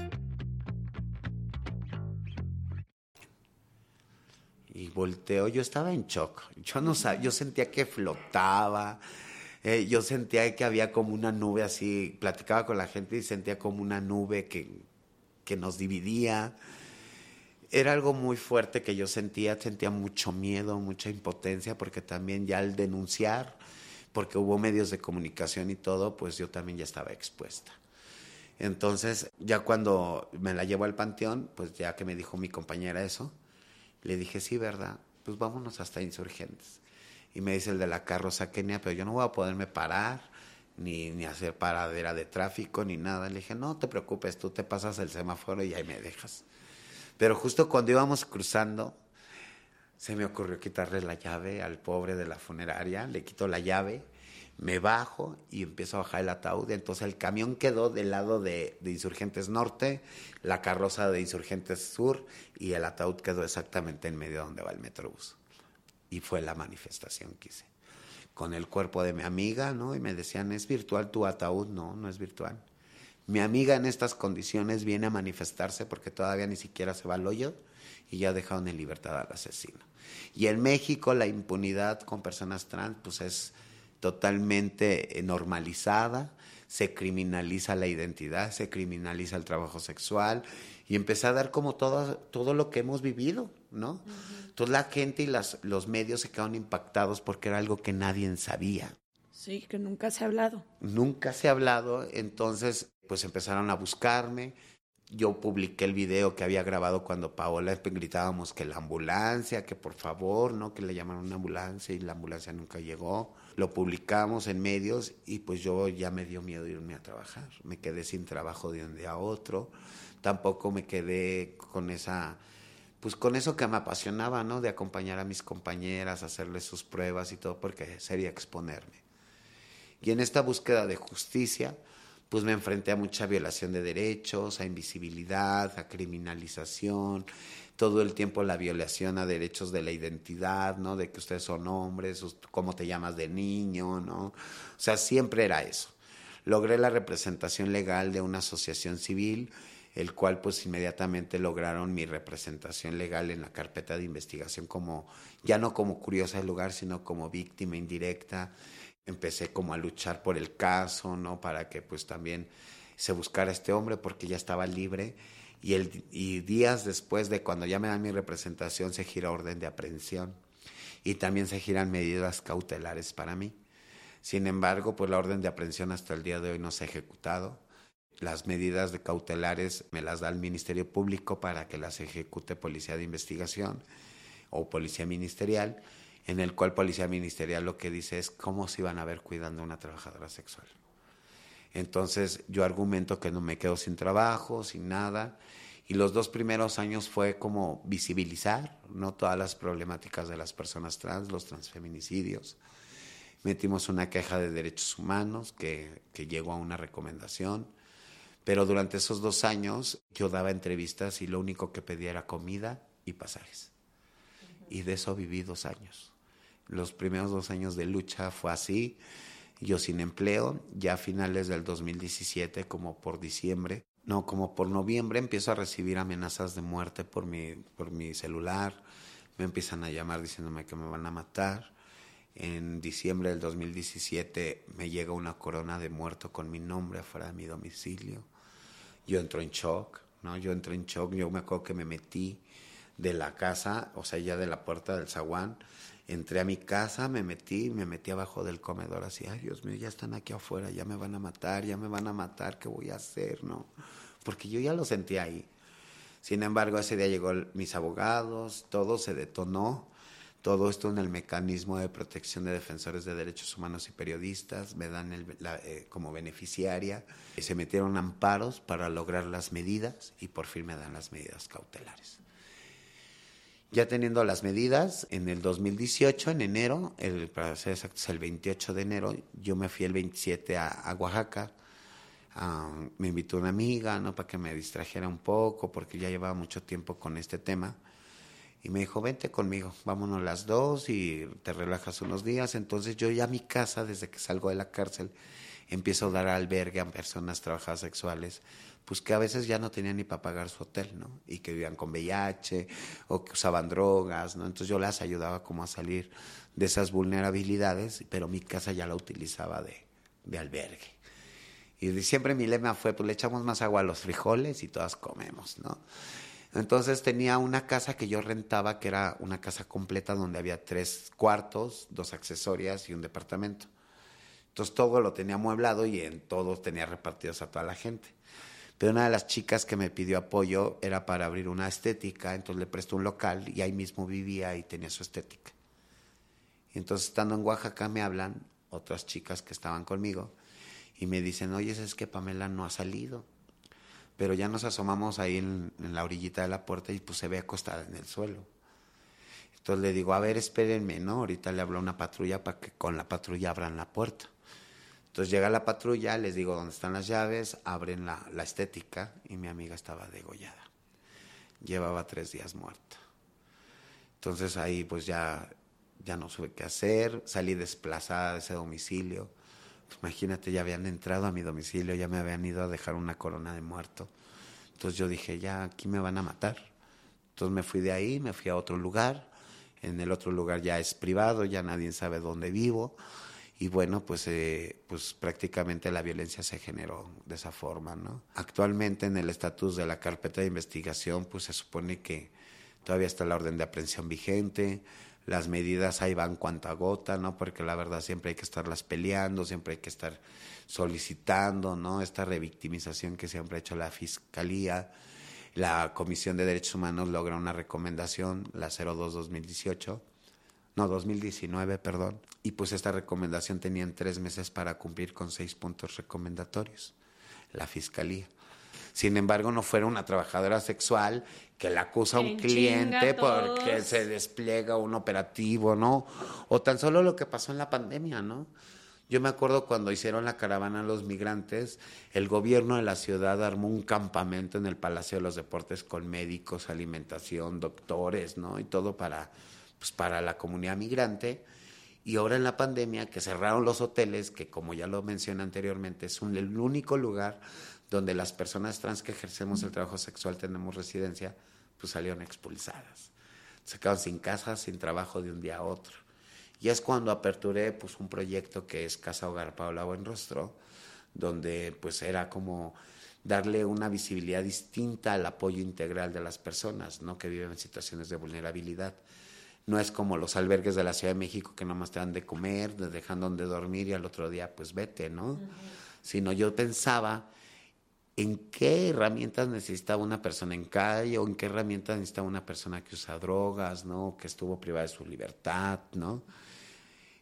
Volteo, yo estaba en shock. Yo no sabía, yo sentía que flotaba. Eh, yo sentía que había como una nube así, platicaba con la gente y sentía como una nube que, que nos dividía. era algo muy fuerte que yo sentía, sentía mucho miedo, mucha impotencia, porque también ya al denunciar, porque hubo medios de comunicación y todo, pues yo también ya estaba expuesta. Entonces, ya cuando me la llevo al panteón, pues ya que me dijo mi compañera eso, le dije, sí, ¿verdad? Pues vámonos hasta Insurgentes. Y me dice el de la carroza Kenia, pero yo no voy a poderme parar, ni, ni hacer paradera de tráfico, ni nada. Le dije, no te preocupes, tú te pasas el semáforo y ahí me dejas. Pero justo cuando íbamos cruzando, se me ocurrió quitarle la llave al pobre de la funeraria, le quito la llave, me bajo y empiezo a bajar el ataúd. Entonces el camión quedó del lado de, Insurgentes Norte, la carroza de Insurgentes Sur y el ataúd quedó exactamente en medio donde va el Metrobús. Y fue la manifestación que hice. Con el cuerpo de mi amiga, ¿no? Y me decían, ¿es virtual tu ataúd? No, no es virtual. Mi amiga en estas condiciones viene a manifestarse porque todavía ni siquiera se va al hoyo y ya dejaron en libertad al asesino. Y en México la impunidad con personas trans pues es totalmente eh, normalizada, se criminaliza la identidad, se criminaliza el trabajo sexual y empecé a dar como todo, todo lo que hemos vivido, ¿no? Toda la gente y las, los medios se quedaron impactados porque era algo que nadie sabía. Sí, que nunca se ha hablado. Nunca se ha hablado, entonces pues empezaron a buscarme. Yo publiqué el video que había grabado cuando Paola gritábamos que la ambulancia, que por favor, ¿no? Que le llamaron una ambulancia y la ambulancia nunca llegó. Lo publicamos en medios y pues yo ya me dio miedo irme a trabajar. Me quedé sin trabajo de un día a otro. Tampoco me quedé con esa, pues con eso que me apasionaba, ¿no? De acompañar a mis compañeras, hacerles sus pruebas y todo, porque sería exponerme. Y en esta búsqueda de justicia, pues me enfrenté a mucha violación de derechos, a invisibilidad, a criminalización, todo el tiempo la violación a derechos de la identidad, ¿no? De que ustedes son hombres, cómo te llamas de niño, ¿no? O sea, siempre era eso. Logré la representación legal de una asociación civil, el cual pues inmediatamente lograron mi representación legal en la carpeta de investigación como, ya no como curiosa del lugar, sino como víctima indirecta empecé como a luchar por el caso, ¿no? Para que pues también se buscara este hombre porque ya estaba libre y, el, y días después de cuando ya me dan mi representación se gira orden de aprehensión y también se giran medidas cautelares para mí. Sin embargo, pues la orden de aprehensión hasta el día de hoy no se ha ejecutado. Las medidas de cautelares me las da el Ministerio Público para que las ejecute Policía de Investigación o Policía Ministerial en el cual Policía Ministerial lo que dice es cómo se iban a ver cuidando a una trabajadora sexual. Entonces yo argumento que no me quedo sin trabajo, sin nada, y los dos primeros años fue como visibilizar no todas las problemáticas de las personas trans, los transfeminicidios. Metimos una queja de derechos humanos que, que llegó a una recomendación, pero durante esos dos años yo daba entrevistas y lo único que pedía era comida y pasajes. Y de eso viví dos años. Los primeros dos años de lucha fue así, yo sin empleo, ya a finales del 2017, como por diciembre, no, como por noviembre, empiezo a recibir amenazas de muerte por mi, por mi celular, me empiezan a llamar diciéndome que me van a matar. En diciembre del 2017 me llega una corona de muerto con mi nombre afuera de mi domicilio. Yo entro en shock, ¿no? Yo entro en shock, yo me acuerdo que me metí de la casa, o sea, ya de la puerta del zaguán, entré a mi casa, me metí, me metí abajo del comedor así, ay Dios mío, ya están aquí afuera, ya me van a matar, ya me van a matar, ¿qué voy a hacer? No, porque yo ya lo sentí ahí. Sin embargo, ese día llegó mis abogados, todo se detonó, todo esto en el mecanismo de protección de defensores de derechos humanos y periodistas, me dan el, eh, como beneficiaria, y se metieron amparos para lograr las medidas y por fin me dan las medidas cautelares. Ya teniendo las medidas, en el 2018, en enero, el, para ser exactos, el 28 de enero, yo me fui el 27 a, Oaxaca. me invitó una amiga, ¿no? Para que me distrajera un poco, porque ya llevaba mucho tiempo con este tema. Y me dijo, vente conmigo, vámonos las dos y te relajas unos días. Entonces yo ya a mi casa, desde que salgo de la cárcel, empiezo a dar albergue a personas trabajadoras sexuales pues que a veces ya no tenían ni para pagar su hotel, ¿no? Y que vivían con VIH o que usaban drogas, ¿no? Entonces yo las ayudaba como a salir de esas vulnerabilidades, pero mi casa ya la utilizaba de, de albergue. Y siempre mi lema fue, pues le echamos más agua a los frijoles y todas comemos, ¿no? Entonces tenía una casa que yo rentaba, que era una casa completa donde había tres cuartos, dos accesorias y un departamento. Entonces todo lo tenía amueblado y en todos tenía repartidos a toda la gente. Pero una de las chicas que me pidió apoyo era para abrir una estética, entonces le prestó un local y ahí mismo vivía y tenía su estética. Y entonces estando en Oaxaca me hablan otras chicas que estaban conmigo y me dicen, oye, es que Pamela no ha salido. Pero ya nos asomamos ahí en, en la orillita de la puerta y pues se ve acostada en el suelo. Entonces le digo, a ver, espérenme, ¿no? Ahorita le hablo a una patrulla para que con la patrulla abran la puerta. Entonces llega la patrulla, les digo dónde están las llaves, abren la, estética y mi amiga estaba degollada. Llevaba tres días muerta. Entonces ahí pues ya, ya no supe qué hacer, salí desplazada de ese domicilio. Pues imagínate, ya habían entrado a mi domicilio, ya me habían ido a dejar una corona de muerto. Entonces yo dije, ya aquí me van a matar. Entonces me fui de ahí, me fui a otro lugar. En el otro lugar ya es privado, ya nadie sabe dónde vivo y bueno, pues, eh, pues prácticamente la violencia se generó de esa forma, ¿no? Actualmente en el estatus de la carpeta de investigación, pues se supone que todavía está la orden de aprehensión vigente, las medidas ahí van cuanta gota, ¿no? Porque la verdad siempre hay que estarlas peleando, siempre hay que estar solicitando, ¿no? Esta revictimización que siempre ha hecho la Fiscalía, la Comisión de Derechos Humanos logra una recomendación, la 02-2018, no, 2019, perdón. Y pues esta recomendación tenían tres meses para cumplir con seis puntos recomendatorios, la fiscalía. Sin embargo, no fuera una trabajadora sexual que la acusa a un cliente porque se despliega un operativo, ¿no? O tan solo lo que pasó en la pandemia, ¿no? Yo me acuerdo cuando hicieron la caravana los migrantes, el gobierno de la ciudad armó un campamento en el Palacio de los Deportes con médicos, alimentación, doctores, ¿no? Y todo para pues, para la comunidad migrante. Y ahora en la pandemia, que cerraron los hoteles, que como ya lo mencioné anteriormente, es un, el único lugar donde las personas trans que ejercemos el trabajo sexual tenemos residencia, pues salieron expulsadas. Se quedaron sin casa, sin trabajo de un día a otro. Y es cuando aperturé pues, un proyecto que es Casa Hogar Paula Buenrostro, donde pues era como darle una visibilidad distinta al apoyo integral de las personas ¿no? que viven en situaciones de vulnerabilidad. No es como los albergues de la Ciudad de México que nomás te dan de comer, te dejan donde dormir y al otro día pues vete, ¿no? Sino yo pensaba en qué herramientas necesitaba una persona en calle o en qué herramientas necesitaba una persona que usa drogas, ¿no? Que estuvo privada de su libertad, ¿no?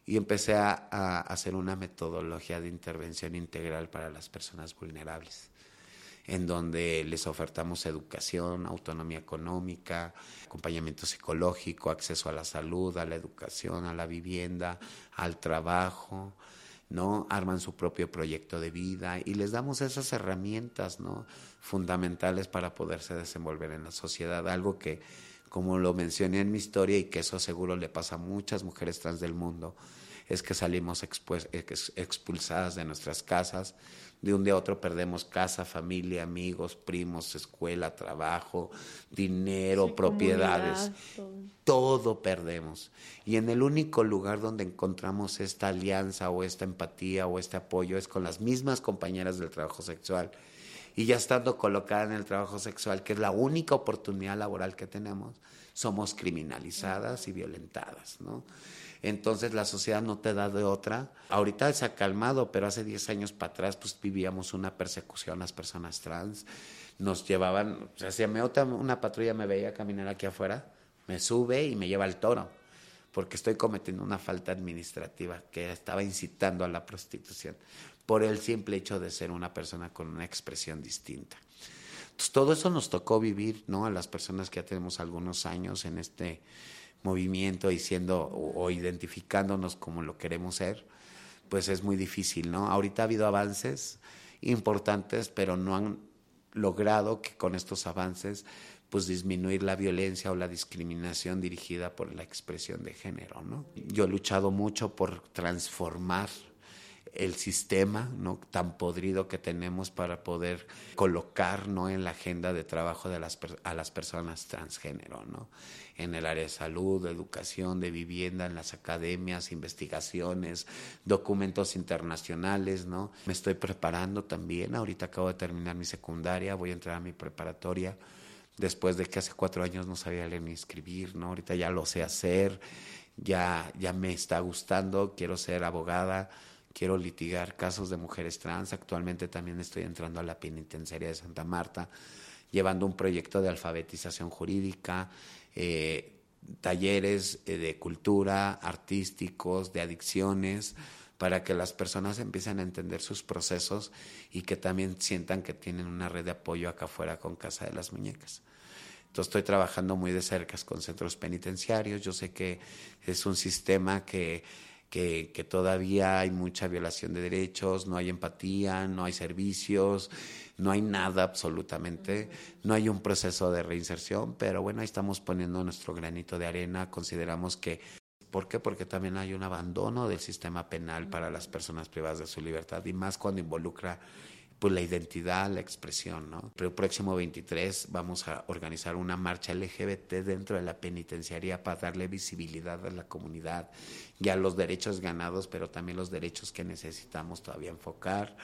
Y empecé a, a hacer una metodología de intervención integral para las personas vulnerables en donde les ofertamos educación, autonomía económica, acompañamiento psicológico, acceso a la salud, a la educación, a la vivienda, al trabajo, ¿no? Arman su propio proyecto de vida y les damos esas herramientas, ¿no? Fundamentales para poderse desenvolver en la sociedad, algo que, como lo mencioné en mi historia y que eso seguro le pasa a muchas mujeres trans del mundo, es que salimos expulsadas de nuestras casas, de un día a otro perdemos casa, familia, amigos, primos, escuela, trabajo, dinero, propiedades. Todo. perdemos. Y en el único lugar donde encontramos esta alianza o esta empatía o este apoyo es con las mismas compañeras del trabajo sexual. Y ya estando colocada en el trabajo sexual, que es la única oportunidad laboral que tenemos, somos criminalizadas y violentadas, ¿no? Entonces la sociedad no te da de otra. Ahorita se ha calmado, pero hace 10 años para atrás pues vivíamos una persecución a las personas trans. Nos llevaban, o sea, si me una patrulla me veía caminar aquí afuera, me sube y me lleva al toro, porque estoy cometiendo una falta administrativa que estaba incitando a la prostitución, por el simple hecho de ser una persona con una expresión distinta. Entonces, todo eso nos tocó vivir, ¿no? A las personas que ya tenemos algunos años en este movimiento y siendo o, identificándonos como lo queremos ser, pues es muy difícil, ¿no? Ahorita ha habido avances importantes, pero no han logrado que con estos avances pues disminuir la violencia o la discriminación dirigida por la expresión de género, ¿no? Yo he luchado mucho por transformar el sistema ¿no? tan podrido que tenemos para poder colocar ¿no? en la agenda de trabajo de las, a las personas transgénero, ¿no? en el área de salud, de educación, de vivienda, en las academias, investigaciones, documentos internacionales. ¿no? Me estoy preparando también, ahorita acabo de terminar mi secundaria, voy a entrar a mi preparatoria después de que hace cuatro años no sabía leer ni escribir, ¿no? Ahorita ya lo sé hacer, ya, ya me está gustando, quiero ser abogada, quiero litigar casos de mujeres trans. Actualmente también estoy entrando a la penitenciaria de Santa Marta, llevando un proyecto de alfabetización jurídica, eh, talleres eh, de cultura, artísticos, de adicciones, para que las personas empiecen a entender sus procesos y que también sientan que tienen una red de apoyo acá afuera con Casa de las Muñecas. Entonces estoy trabajando muy de cerca con centros penitenciarios. Yo sé que es un sistema que, que, que, todavía hay mucha violación de derechos, no hay empatía, no hay servicios, no hay nada absolutamente, no hay un proceso de reinserción, pero bueno, ahí estamos poniendo nuestro granito de arena. Consideramos que ¿Por qué? Porque también hay un abandono del sistema penal para las personas privadas de su libertad y más cuando involucra pues la identidad, la expresión, ¿no? Pero el próximo 23 vamos a organizar una marcha LGBT dentro de la penitenciaría para darle visibilidad a la comunidad y a los derechos ganados, pero también los derechos que necesitamos todavía enfocar.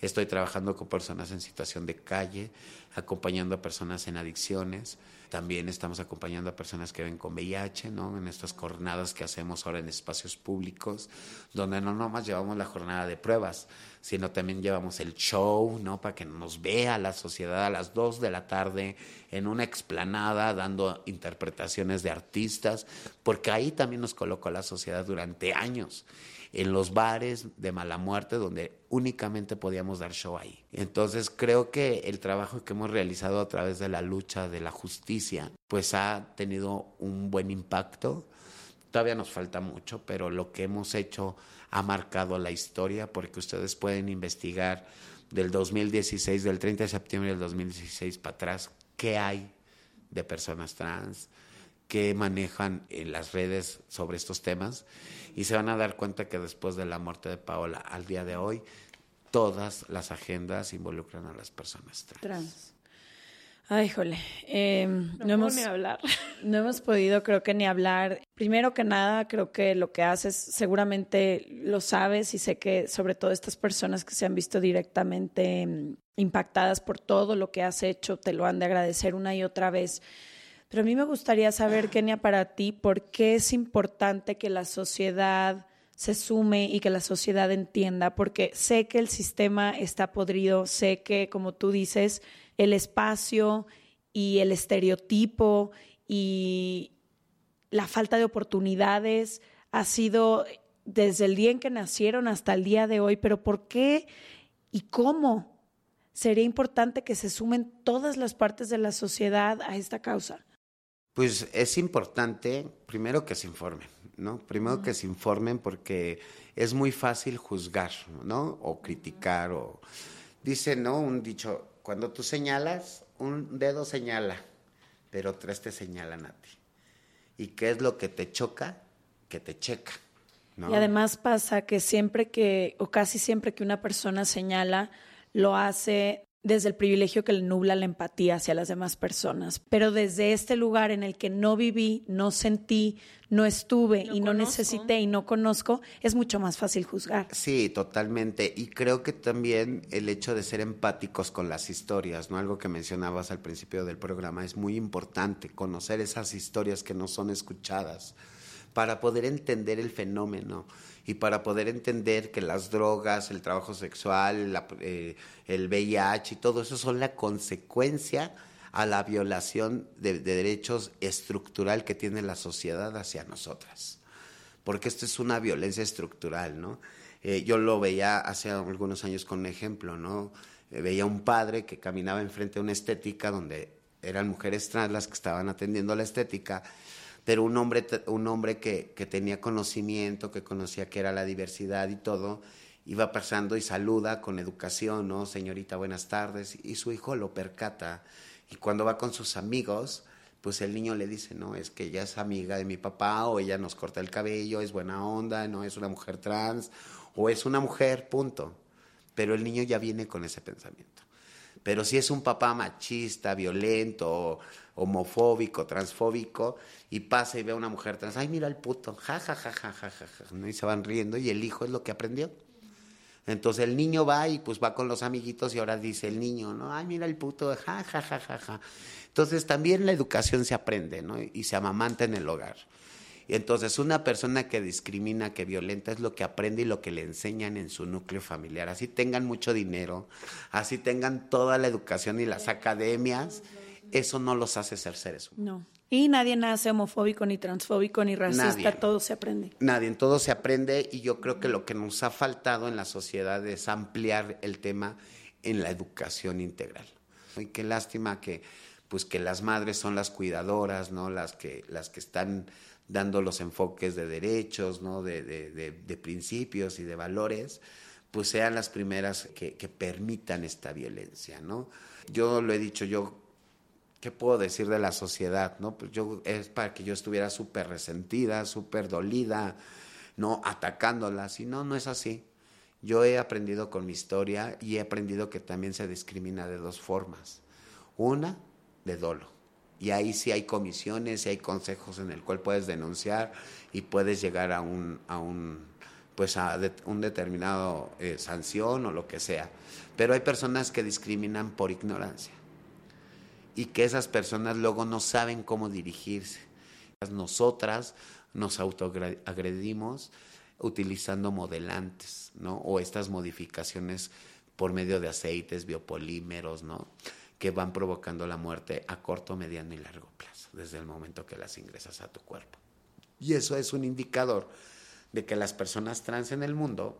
Estoy trabajando con personas en situación de calle, acompañando a personas en adicciones. También estamos acompañando a personas que ven con VIH, ¿no? En estas jornadas que hacemos ahora en espacios públicos, donde no nomás llevamos la jornada de pruebas, sino también llevamos el show, ¿no? Para que nos vea la sociedad a las dos de la tarde en una explanada dando interpretaciones de artistas, porque ahí también nos colocó la sociedad durante años en los bares de mala muerte donde únicamente podíamos dar show ahí. Entonces creo que el trabajo que hemos realizado a través de la lucha de la justicia pues ha tenido un buen impacto. Todavía nos falta mucho, pero lo que hemos hecho ha marcado la historia porque ustedes pueden investigar del 2016, del 30 de septiembre del 2016 para atrás, qué hay de personas trans, qué manejan en las redes sobre estos temas y se van a dar cuenta que después de la muerte de Paola al día de hoy, todas las agendas involucran a las personas trans. Ay, jole. Em, no, hemos, ni hablar. No hemos podido, creo que, ni hablar. Primero que nada, creo que lo que haces seguramente lo sabes y sé que sobre todo estas personas que se han visto directamente em, impactadas por todo lo que has hecho, te lo han de agradecer una y otra vez. Pero a mí me gustaría saber, Kenia, para ti, ¿por qué es importante que la sociedad se sume y que la sociedad entienda? Porque sé que el sistema está podrido, sé que, como tú dices, el espacio y el estereotipo y la falta de oportunidades ha sido desde el día en que nacieron hasta el día de hoy, pero ¿por qué y cómo sería importante que se sumen todas las partes de la sociedad a esta causa? Pues es importante, primero que se informen, ¿no? Primero que se informen porque es muy fácil juzgar, ¿no? O criticar, o... Dice, ¿no? Un dicho, cuando tú señalas, un dedo señala, pero tres te señalan a ti. ¿Y qué es lo que te choca? Que te checa. ¿no? Y además pasa que siempre que, o casi siempre que una persona señala, lo hace desde el privilegio que le nubla la empatía hacia las demás personas, pero desde este lugar en el que no viví, no sentí, no estuve y no necesité y no conozco, es mucho más fácil juzgar. Sí, totalmente. Y creo que también el hecho de ser empáticos con las historias, ¿no? Algo que mencionabas al principio del programa, es muy importante conocer esas historias que no son escuchadas para poder entender el fenómeno y para poder entender que las drogas, el trabajo sexual, eh, el VIH y todo eso son la consecuencia a la violación de, derechos estructural que tiene la sociedad hacia nosotras. Porque esto es una violencia estructural, ¿no? Eh, yo lo veía hace algunos años con un ejemplo, ¿no? Eh, veía un padre que caminaba enfrente de una estética donde eran mujeres trans las que estaban atendiendo la estética pero un hombre, un hombre que, que, tenía conocimiento, que conocía que era la diversidad y todo, iba pasando y saluda con educación, ¿no? Señorita, buenas tardes, y su hijo lo percata, y cuando va con sus amigos, pues el niño le dice, no, es que ella es amiga de mi papá, o ella nos corta el cabello, es buena onda, no es una mujer trans, o es una mujer, punto. Pero el niño ya viene con ese pensamiento. Pero si es un papá machista, violento, homofóbico, transfóbico, y pasa y ve a una mujer trans, ay, mira el puto, ja, ja, ja, ja, ja, ja, ja, y se van riendo, y el hijo es lo que aprendió. Entonces el niño va y pues va con los amiguitos y ahora dice el niño, ¿no? Ay, mira el puto, ja, ja, ja, ja, ja. Entonces también la educación se aprende, ¿no? Y se amamanta en el hogar. Y entonces una persona que discrimina, que violenta, es lo que aprende y lo que le enseñan en su núcleo familiar. Así tengan mucho dinero, así tengan toda la educación y las academias, eso no los hace ser seres humanos. No. Y nadie nace homofóbico, ni transfóbico, ni racista, todo se aprende. Nadie, en todo se aprende y yo creo que lo que nos ha faltado en la sociedad es ampliar el tema en la educación integral. Y qué lástima que pues que las madres son las cuidadoras, ¿no? Las que, las que están dando los enfoques de derechos, ¿no? de, de, principios y de valores, pues sean las primeras que, que, permitan esta violencia. ¿no? Yo lo he dicho, yo, ¿qué puedo decir de la sociedad? ¿no? Pues yo, es para que yo estuviera súper resentida, súper dolida, no atacándola, si no, no es así. Yo he aprendido con mi historia y he aprendido que también se discrimina de dos formas. Una, de dolo y ahí sí hay comisiones y hay consejos en el cual puedes denunciar y puedes llegar a un, a un pues a un determinado eh, sanción o lo que sea. Pero hay personas que discriminan por ignorancia y que esas personas luego no saben cómo dirigirse. Nosotras nos autoagredimos utilizando modelantes, ¿no? O estas modificaciones por medio de aceites, biopolímeros, ¿no? que van provocando la muerte a corto, mediano y largo plazo, desde el momento que las ingresas a tu cuerpo. Y eso es un indicador de que las personas trans en el mundo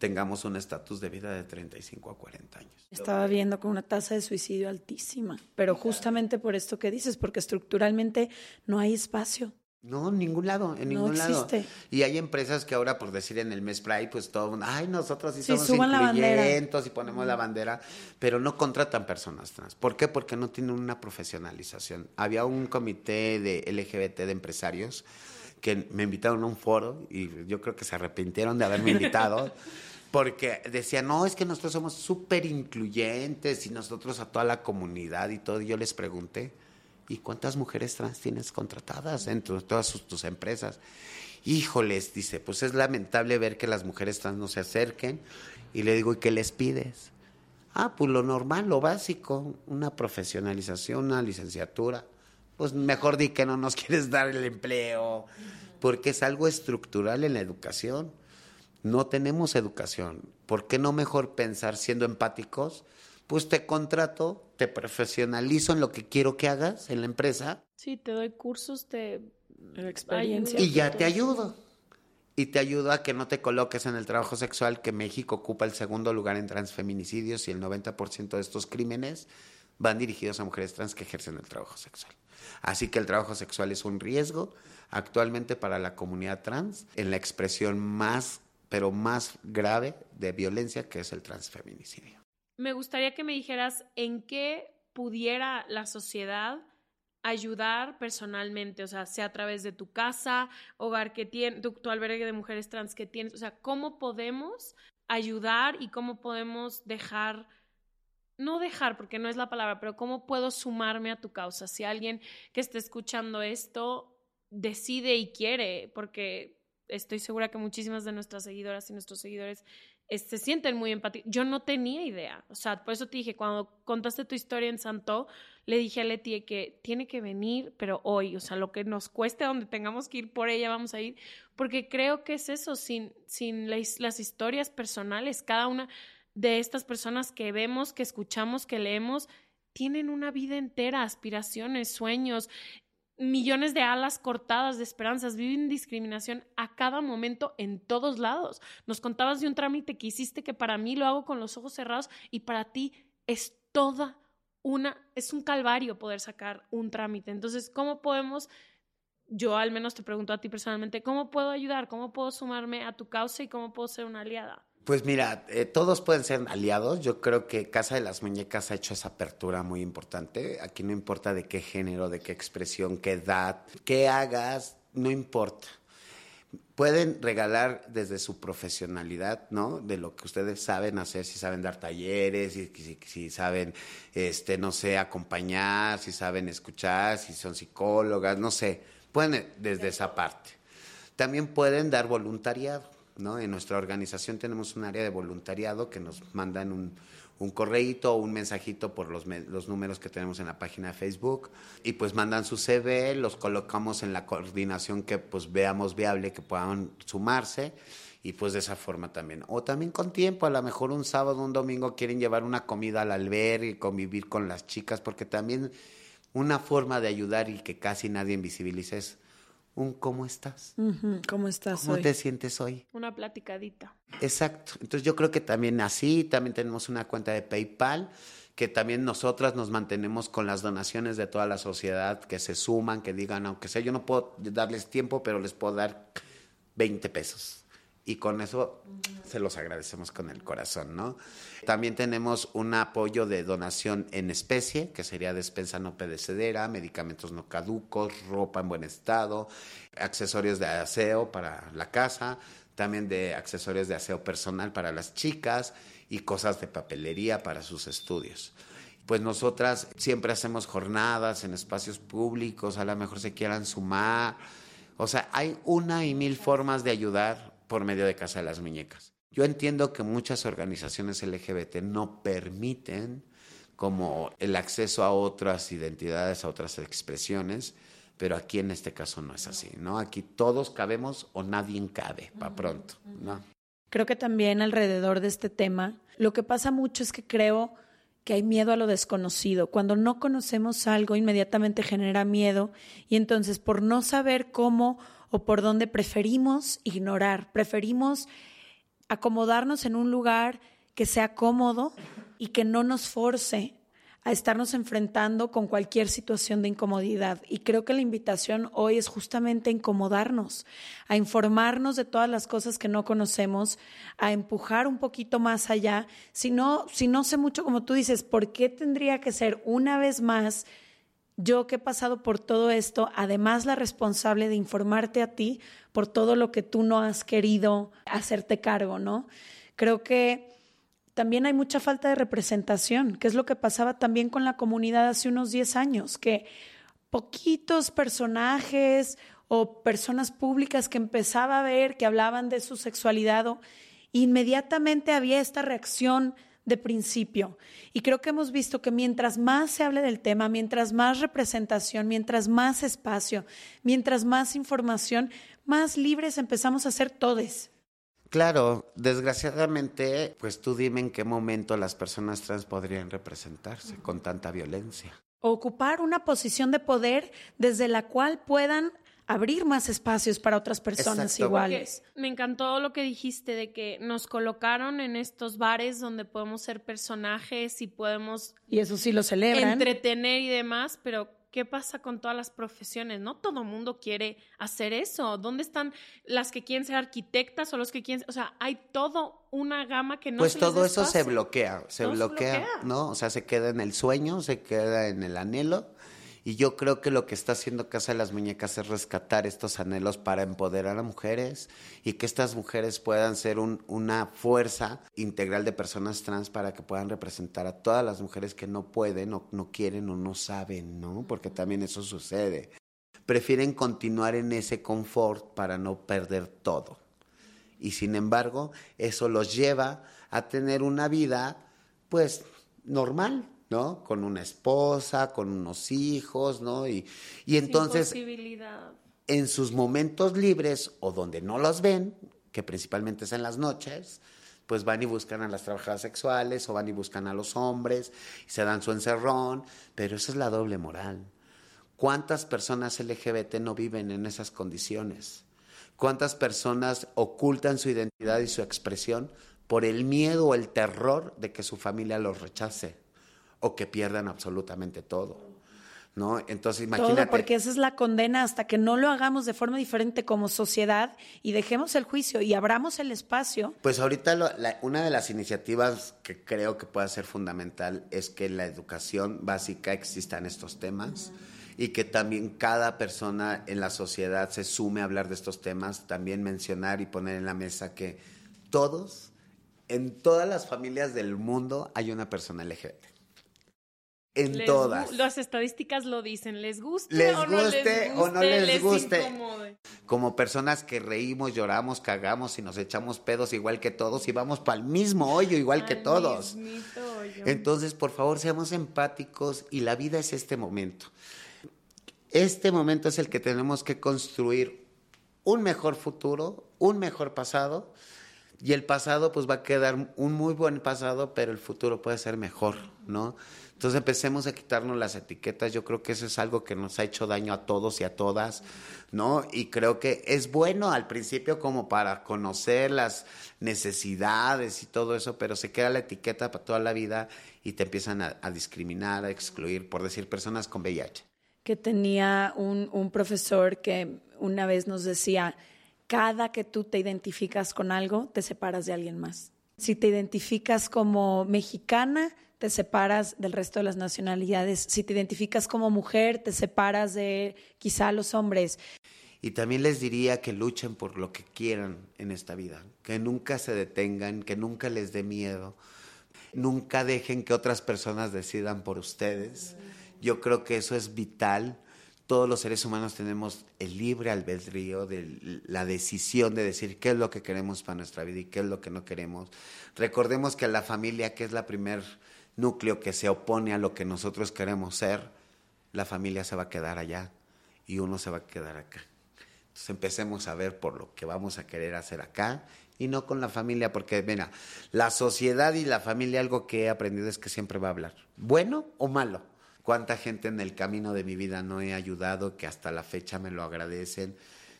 tengamos un estatus de vida de 35 a 40 años. Estaba viendo con una tasa de suicidio altísima, pero justamente por esto que dices, porque estructuralmente no hay espacio. No, en ningún lado, en ningún no existe. lado. Y hay empresas que ahora, por decir en el mes Pride, pues todo mundo, ay, nosotros sí, somos incluyentes y ponemos la bandera, pero no contratan personas trans. ¿Por qué? Porque no tienen una profesionalización. Había un comité de LGBT de empresarios que me invitaron a un foro y yo creo que se arrepintieron de haberme invitado. porque decían, no, es que nosotros somos súper incluyentes y nosotros a toda la comunidad y todo. Y yo les pregunté, ¿Y cuántas mujeres trans tienes contratadas en todas tus empresas? Híjoles, dice, pues es lamentable ver que las mujeres trans no se acerquen. Y le digo, ¿y qué les pides? Ah, pues lo normal, lo básico, una profesionalización, una licenciatura. Pues mejor di que no nos quieres dar el empleo, porque es algo estructural en la educación. No tenemos educación. ¿Por qué no mejor pensar siendo empáticos? pues te contrato, te profesionalizo en lo que quiero que hagas en la empresa. Sí, te doy cursos de experiencia. Y ya te ayudo. Y te ayudo a que no te coloques en el trabajo sexual, que México ocupa el segundo lugar en transfeminicidios y el 90% de estos crímenes van dirigidos a mujeres trans que ejercen el trabajo sexual. Así que el trabajo sexual es un riesgo actualmente para la comunidad trans en la expresión más, pero más grave de violencia que es el transfeminicidio me gustaría que me dijeras en qué pudiera la sociedad ayudar personalmente, o sea, sea a través de tu casa, hogar que tienes, tu, albergue de mujeres trans que tienes, o sea, cómo podemos ayudar y cómo podemos dejar, no dejar, porque no es la palabra, pero cómo puedo sumarme a tu causa. Si alguien que esté escuchando esto decide y quiere, porque estoy segura que muchísimas de nuestras seguidoras y nuestros seguidores se sienten muy empáticos. Yo no tenía idea. O sea, por eso te dije, cuando contaste tu historia en Santo, le dije a Leti que tiene que venir, pero hoy, o sea, lo que nos cueste, donde tengamos que ir por ella, vamos a ir, porque creo que es eso, sin, sin las historias personales, cada una de estas personas que vemos, que escuchamos, que leemos, tienen una vida entera, aspiraciones, sueños, millones de alas cortadas de esperanzas, viven discriminación a cada momento en todos lados. Nos contabas de un trámite que hiciste que para mí lo hago con los ojos cerrados y para ti es toda una, es un calvario poder sacar un trámite. Entonces, ¿cómo podemos, yo al menos te pregunto a ti personalmente, ¿cómo puedo ayudar? ¿Cómo puedo sumarme a tu causa y cómo puedo ser una aliada? Pues mira, eh, todos pueden ser aliados. Yo creo que Casa de las Muñecas ha hecho esa apertura muy importante. Aquí no importa de qué género, de qué expresión, qué edad, qué hagas, no importa. Pueden regalar desde su profesionalidad, ¿no? De lo que ustedes saben hacer, si saben dar talleres, si, si, saben, este, no sé, acompañar, si saben escuchar, si son psicólogas, no sé. Pueden desde esa parte. También pueden dar voluntariado En nuestra organización tenemos un área de voluntariado que nos mandan un, un correíto o un mensajito por los, los números que tenemos en la página de Facebook y pues mandan su CV, los colocamos en la coordinación que pues veamos viable que puedan sumarse y pues de esa forma también. O también con tiempo, a lo mejor un sábado, un domingo quieren llevar una comida al albergue y convivir con las chicas, porque también una forma de ayudar y que casi nadie invisibiliza es un ¿cómo estás? ¿Cómo estás ¿Cómo te sientes hoy? Una platicadita. Exacto. Entonces yo creo que también así, también tenemos una cuenta de PayPal que también nosotras nos mantenemos con las donaciones de toda la sociedad que se suman, que digan, aunque sea yo no puedo darles tiempo, pero les puedo dar 20 pesos y con eso se los agradecemos con el corazón, ¿no? También tenemos un apoyo de donación en especie, que sería despensa no pedecedera, medicamentos no caducos, ropa en buen estado, accesorios de aseo para la casa, también de accesorios de aseo personal para las chicas y cosas de papelería para sus estudios. Pues nosotras siempre hacemos jornadas en espacios públicos, a lo mejor se quieran sumar. O sea, hay una y mil formas de ayudar por medio de Casa de las Muñecas. Yo entiendo que muchas organizaciones LGBT no permiten como el acceso a otras identidades, a otras expresiones, pero aquí en este caso no es así, ¿no? Aquí todos cabemos o nadie cabe, para pronto, ¿no? Creo que también alrededor de este tema, lo que pasa mucho es que creo que hay miedo a lo desconocido. Cuando no conocemos algo, inmediatamente genera miedo y entonces por no saber cómo o por donde preferimos ignorar, preferimos acomodarnos en un lugar que sea cómodo y que no nos force a estarnos enfrentando con cualquier situación de incomodidad. Y creo que la invitación hoy es justamente a incomodarnos, a informarnos de todas las cosas que no conocemos, a empujar un poquito más allá. Si no, si no sé mucho, como tú dices, ¿por qué tendría que ser una vez más yo que he pasado por todo esto, además la responsable de informarte a ti por todo lo que tú no has querido hacerte cargo, ¿no? Creo que también hay mucha falta de representación, que es lo que pasaba también con la comunidad hace unos 10 años, que poquitos personajes o personas públicas que empezaba a ver que hablaban de su sexualidad, inmediatamente había esta reacción de principio. Y creo que hemos visto que mientras más se hable del tema, mientras más representación, mientras más espacio, mientras más información, más libres empezamos a ser todos. Claro, desgraciadamente, pues tú dime en qué momento las personas trans podrían representarse con tanta violencia. Ocupar una posición de poder desde la cual puedan abrir más espacios para otras personas iguales. me encantó lo que dijiste de que nos colocaron en estos bares donde podemos ser personajes y podemos... Y eso sí lo celebran. Entretener y demás, pero ¿qué pasa con todas las profesiones? No todo mundo quiere hacer eso. ¿Dónde están las que quieren ser arquitectas o los que quieren, o sea, hay todo una gama que no pues se todo eso se bloquea, se bloquea, ¿no? O sea, se queda en el sueño, se queda en el anhelo y yo creo que lo que está haciendo Casa de las Muñecas es rescatar estos anhelos para empoderar a mujeres y que estas mujeres puedan ser una fuerza integral de personas trans para que puedan representar a todas las mujeres que no pueden o no quieren o no saben, ¿no? Porque también eso sucede. Prefieren continuar en ese confort para no perder todo. Y sin embargo, eso los lleva a tener una vida, pues, normal, ¿no? Con una esposa, con unos hijos, ¿no? Y, y entonces, en sus momentos libres o donde no los ven, que principalmente es en las noches, pues van y buscan a las trabajadoras sexuales o van y buscan a los hombres y se dan su encerrón, pero esa es la doble moral. ¿Cuántas personas LGBT no viven en esas condiciones? ¿Cuántas personas ocultan su identidad y su expresión por el miedo o el terror de que su familia los rechace? O que pierdan absolutamente todo. ¿No? Entonces, imagínate. Todo, porque esa es la condena hasta que no lo hagamos de forma diferente como sociedad y dejemos el juicio y abramos el espacio. Pues ahorita una de las iniciativas que creo que puede ser fundamental es que en la educación básica existan estos temas y que también cada persona en la sociedad se sume a hablar de estos temas, también mencionar y poner en la mesa que todos, en todas las familias del mundo hay una persona LGBT. En todas. Las estadísticas lo dicen, les guste, les o, no les guste o no les, guste. incomode. Como personas que reímos, lloramos, cagamos y nos echamos pedos igual que todos y vamos para el mismo hoyo igual que todos. hoyo. Entonces, por favor, seamos empáticos y la vida es este momento. Este momento es el que tenemos que construir un mejor futuro, un mejor pasado. Y el pasado pues va a quedar un muy buen pasado, pero el futuro puede ser mejor, ¿no? Entonces empecemos a quitarnos las etiquetas. Yo creo que eso es algo que nos ha hecho daño a todos y a todas, ¿no? Y creo que es bueno al principio como para conocer las necesidades y todo eso, pero se queda la etiqueta para toda la vida y te empiezan a, a discriminar, a excluir, por decir personas con VIH. que tenía un, un profesor que una vez nos decía, cada que tú te identificas con algo, te separas de alguien más. Si te identificas como mexicana, te separas del resto de las nacionalidades. Si te identificas como mujer, te separas de quizá los hombres. Y también les diría que luchen por lo que quieran en esta vida, que nunca se detengan, que nunca les dé miedo, nunca dejen que otras personas decidan por ustedes. Yo creo que eso es vital. Todos los seres humanos tenemos el libre albedrío de la decisión de decir qué es lo que queremos para nuestra vida y qué es lo que no queremos. Recordemos que la familia, que es la primer núcleo que se opone a lo que nosotros queremos ser, la familia se va a quedar allá y uno se va a quedar acá. Entonces empecemos a ver por lo que vamos a querer hacer acá y no con la familia, porque mira, la sociedad y la familia algo que he aprendido es que siempre va a hablar, bueno o malo. Cuánta gente en el camino de mi vida no he ayudado, que hasta la fecha me lo agradecen.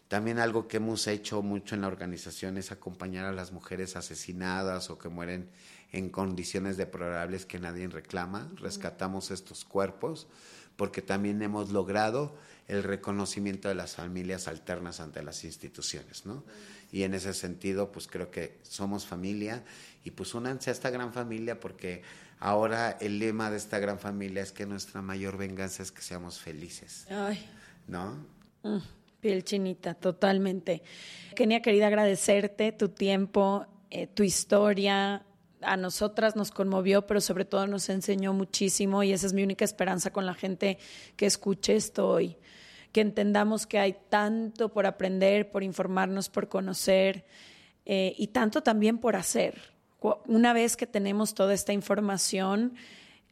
También algo que hemos hecho mucho en la organización es acompañar a las mujeres asesinadas o que mueren en condiciones deplorables que nadie reclama. Rescatamos estos cuerpos porque también hemos logrado el reconocimiento de las familias alternas ante las instituciones, ¿no? Y en ese sentido, pues creo que somos familia y pues únanse a esta gran familia porque ahora el lema de esta gran familia es que nuestra mayor venganza es que seamos felices, Ay, ¿no? mm, piel chinita, totalmente. Kenia, querida, agradecerte tu tiempo, eh, tu historia. A nosotras nos conmovió, pero sobre todo nos enseñó muchísimo y esa es mi única esperanza con la gente que escuche esto hoy. Que entendamos que hay tanto por aprender, por informarnos, por conocer eh, y tanto también por hacer. Una vez que tenemos toda esta información,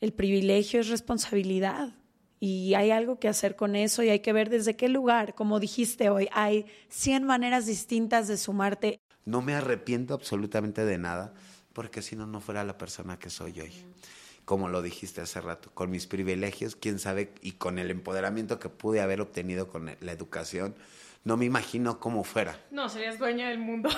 el privilegio es responsabilidad y hay algo que hacer con eso y hay que ver desde qué lugar, como dijiste hoy, hay 100 maneras distintas de sumarte. No me arrepiento absolutamente de nada, porque si no, no fuera la persona que soy hoy. Como lo dijiste hace rato, con mis privilegios, quién sabe, y con el empoderamiento que pude haber obtenido con la educación, no me imagino cómo fuera. No, serías dueña del mundo.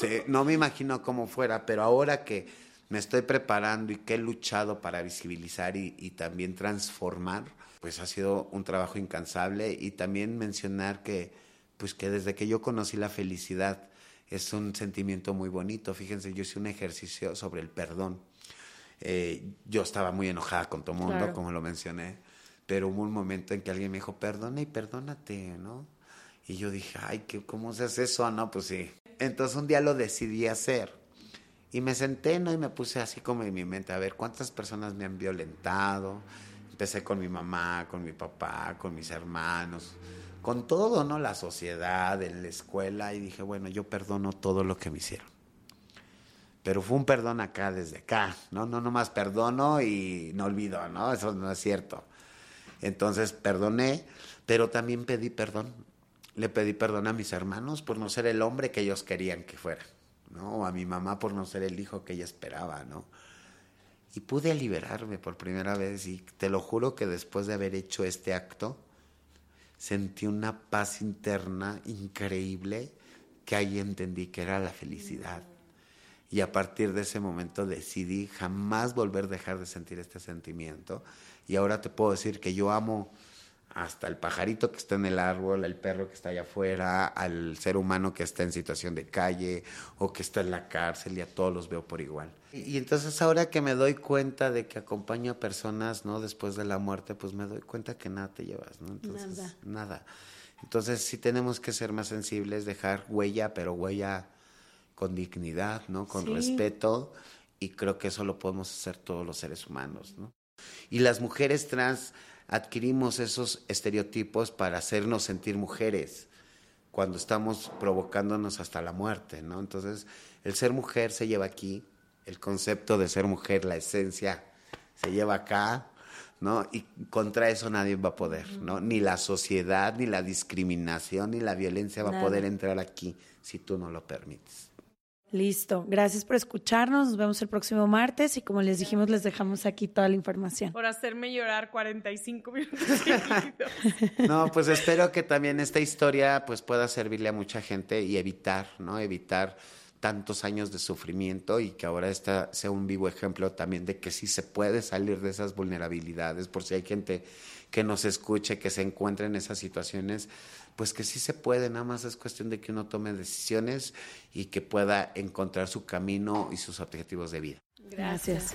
Sí, no me imagino cómo fuera, pero ahora que me estoy preparando y que he luchado para visibilizar y, y también transformar, pues ha sido un trabajo incansable y también mencionar que, pues que desde que yo conocí la felicidad es un sentimiento muy bonito. Fíjense, yo hice un ejercicio sobre el perdón. Eh, yo estaba muy enojada con todo el mundo, Claro. como lo mencioné, pero hubo un momento en que alguien me dijo, perdona y perdónate, ¿no? Y yo dije, ay, ¿qué, ¿cómo se hace eso? No, pues sí. Entonces un día lo decidí hacer. Y me senté, ¿no? Y me puse así como en mi mente, a ver, ¿cuántas personas me han violentado? Empecé con mi mamá, con mi papá, con mis hermanos, con todo, ¿no? La sociedad, en la escuela. Y dije, bueno, yo perdono todo lo que me hicieron. Pero fue un perdón acá, desde acá, ¿no? No nomás perdono y no olvido, ¿no? Eso no es cierto. Entonces perdoné, pero también pedí perdón. Le pedí perdón a mis hermanos por no ser el hombre que ellos querían que fuera, ¿no? O a mi mamá por no ser el hijo que ella esperaba, ¿no? Y pude liberarme por primera vez y te lo juro que después de haber hecho este acto, sentí una paz interna increíble que ahí entendí que era la felicidad. Y a partir de ese momento decidí jamás volver a dejar de sentir este sentimiento. Y ahora te puedo decir que yo amo hasta el pajarito que está en el árbol, el perro que está allá afuera, al ser humano que está en situación de calle o que está en la cárcel y a todos los veo por igual. Y, y entonces ahora que me doy cuenta de que acompaño a personas, ¿no? Después de la muerte, pues me doy cuenta que nada te llevas, ¿no? Entonces, Nada. nada. Entonces sí tenemos que ser más sensibles, dejar huella, pero huella con dignidad, ¿no? Con Sí. respeto. Y creo que eso lo podemos hacer todos los seres humanos, ¿no? Y las mujeres trans adquirimos esos estereotipos para hacernos sentir mujeres cuando estamos provocándonos hasta la muerte, ¿no? Entonces, el ser mujer se lleva aquí, el concepto de ser mujer, la esencia, se lleva acá, ¿no? Y contra eso nadie va a poder, ¿no? Ni la sociedad, ni la discriminación, ni la violencia va a poder entrar aquí si tú no lo permites. Listo. Gracias por escucharnos. Nos vemos el próximo martes y como les dijimos, les dejamos aquí toda la información. Por hacerme llorar 45 minutos. no, pues espero que también esta historia pues pueda servirle a mucha gente y evitar, ¿no? Evitar tantos años de sufrimiento y que ahora esta sea un vivo ejemplo también de que sí se puede salir de esas vulnerabilidades, por si hay gente que nos escuche, que se encuentre en esas situaciones, pues que sí se puede, nada más es cuestión de que uno tome decisiones y que pueda encontrar su camino y sus objetivos de vida. Gracias.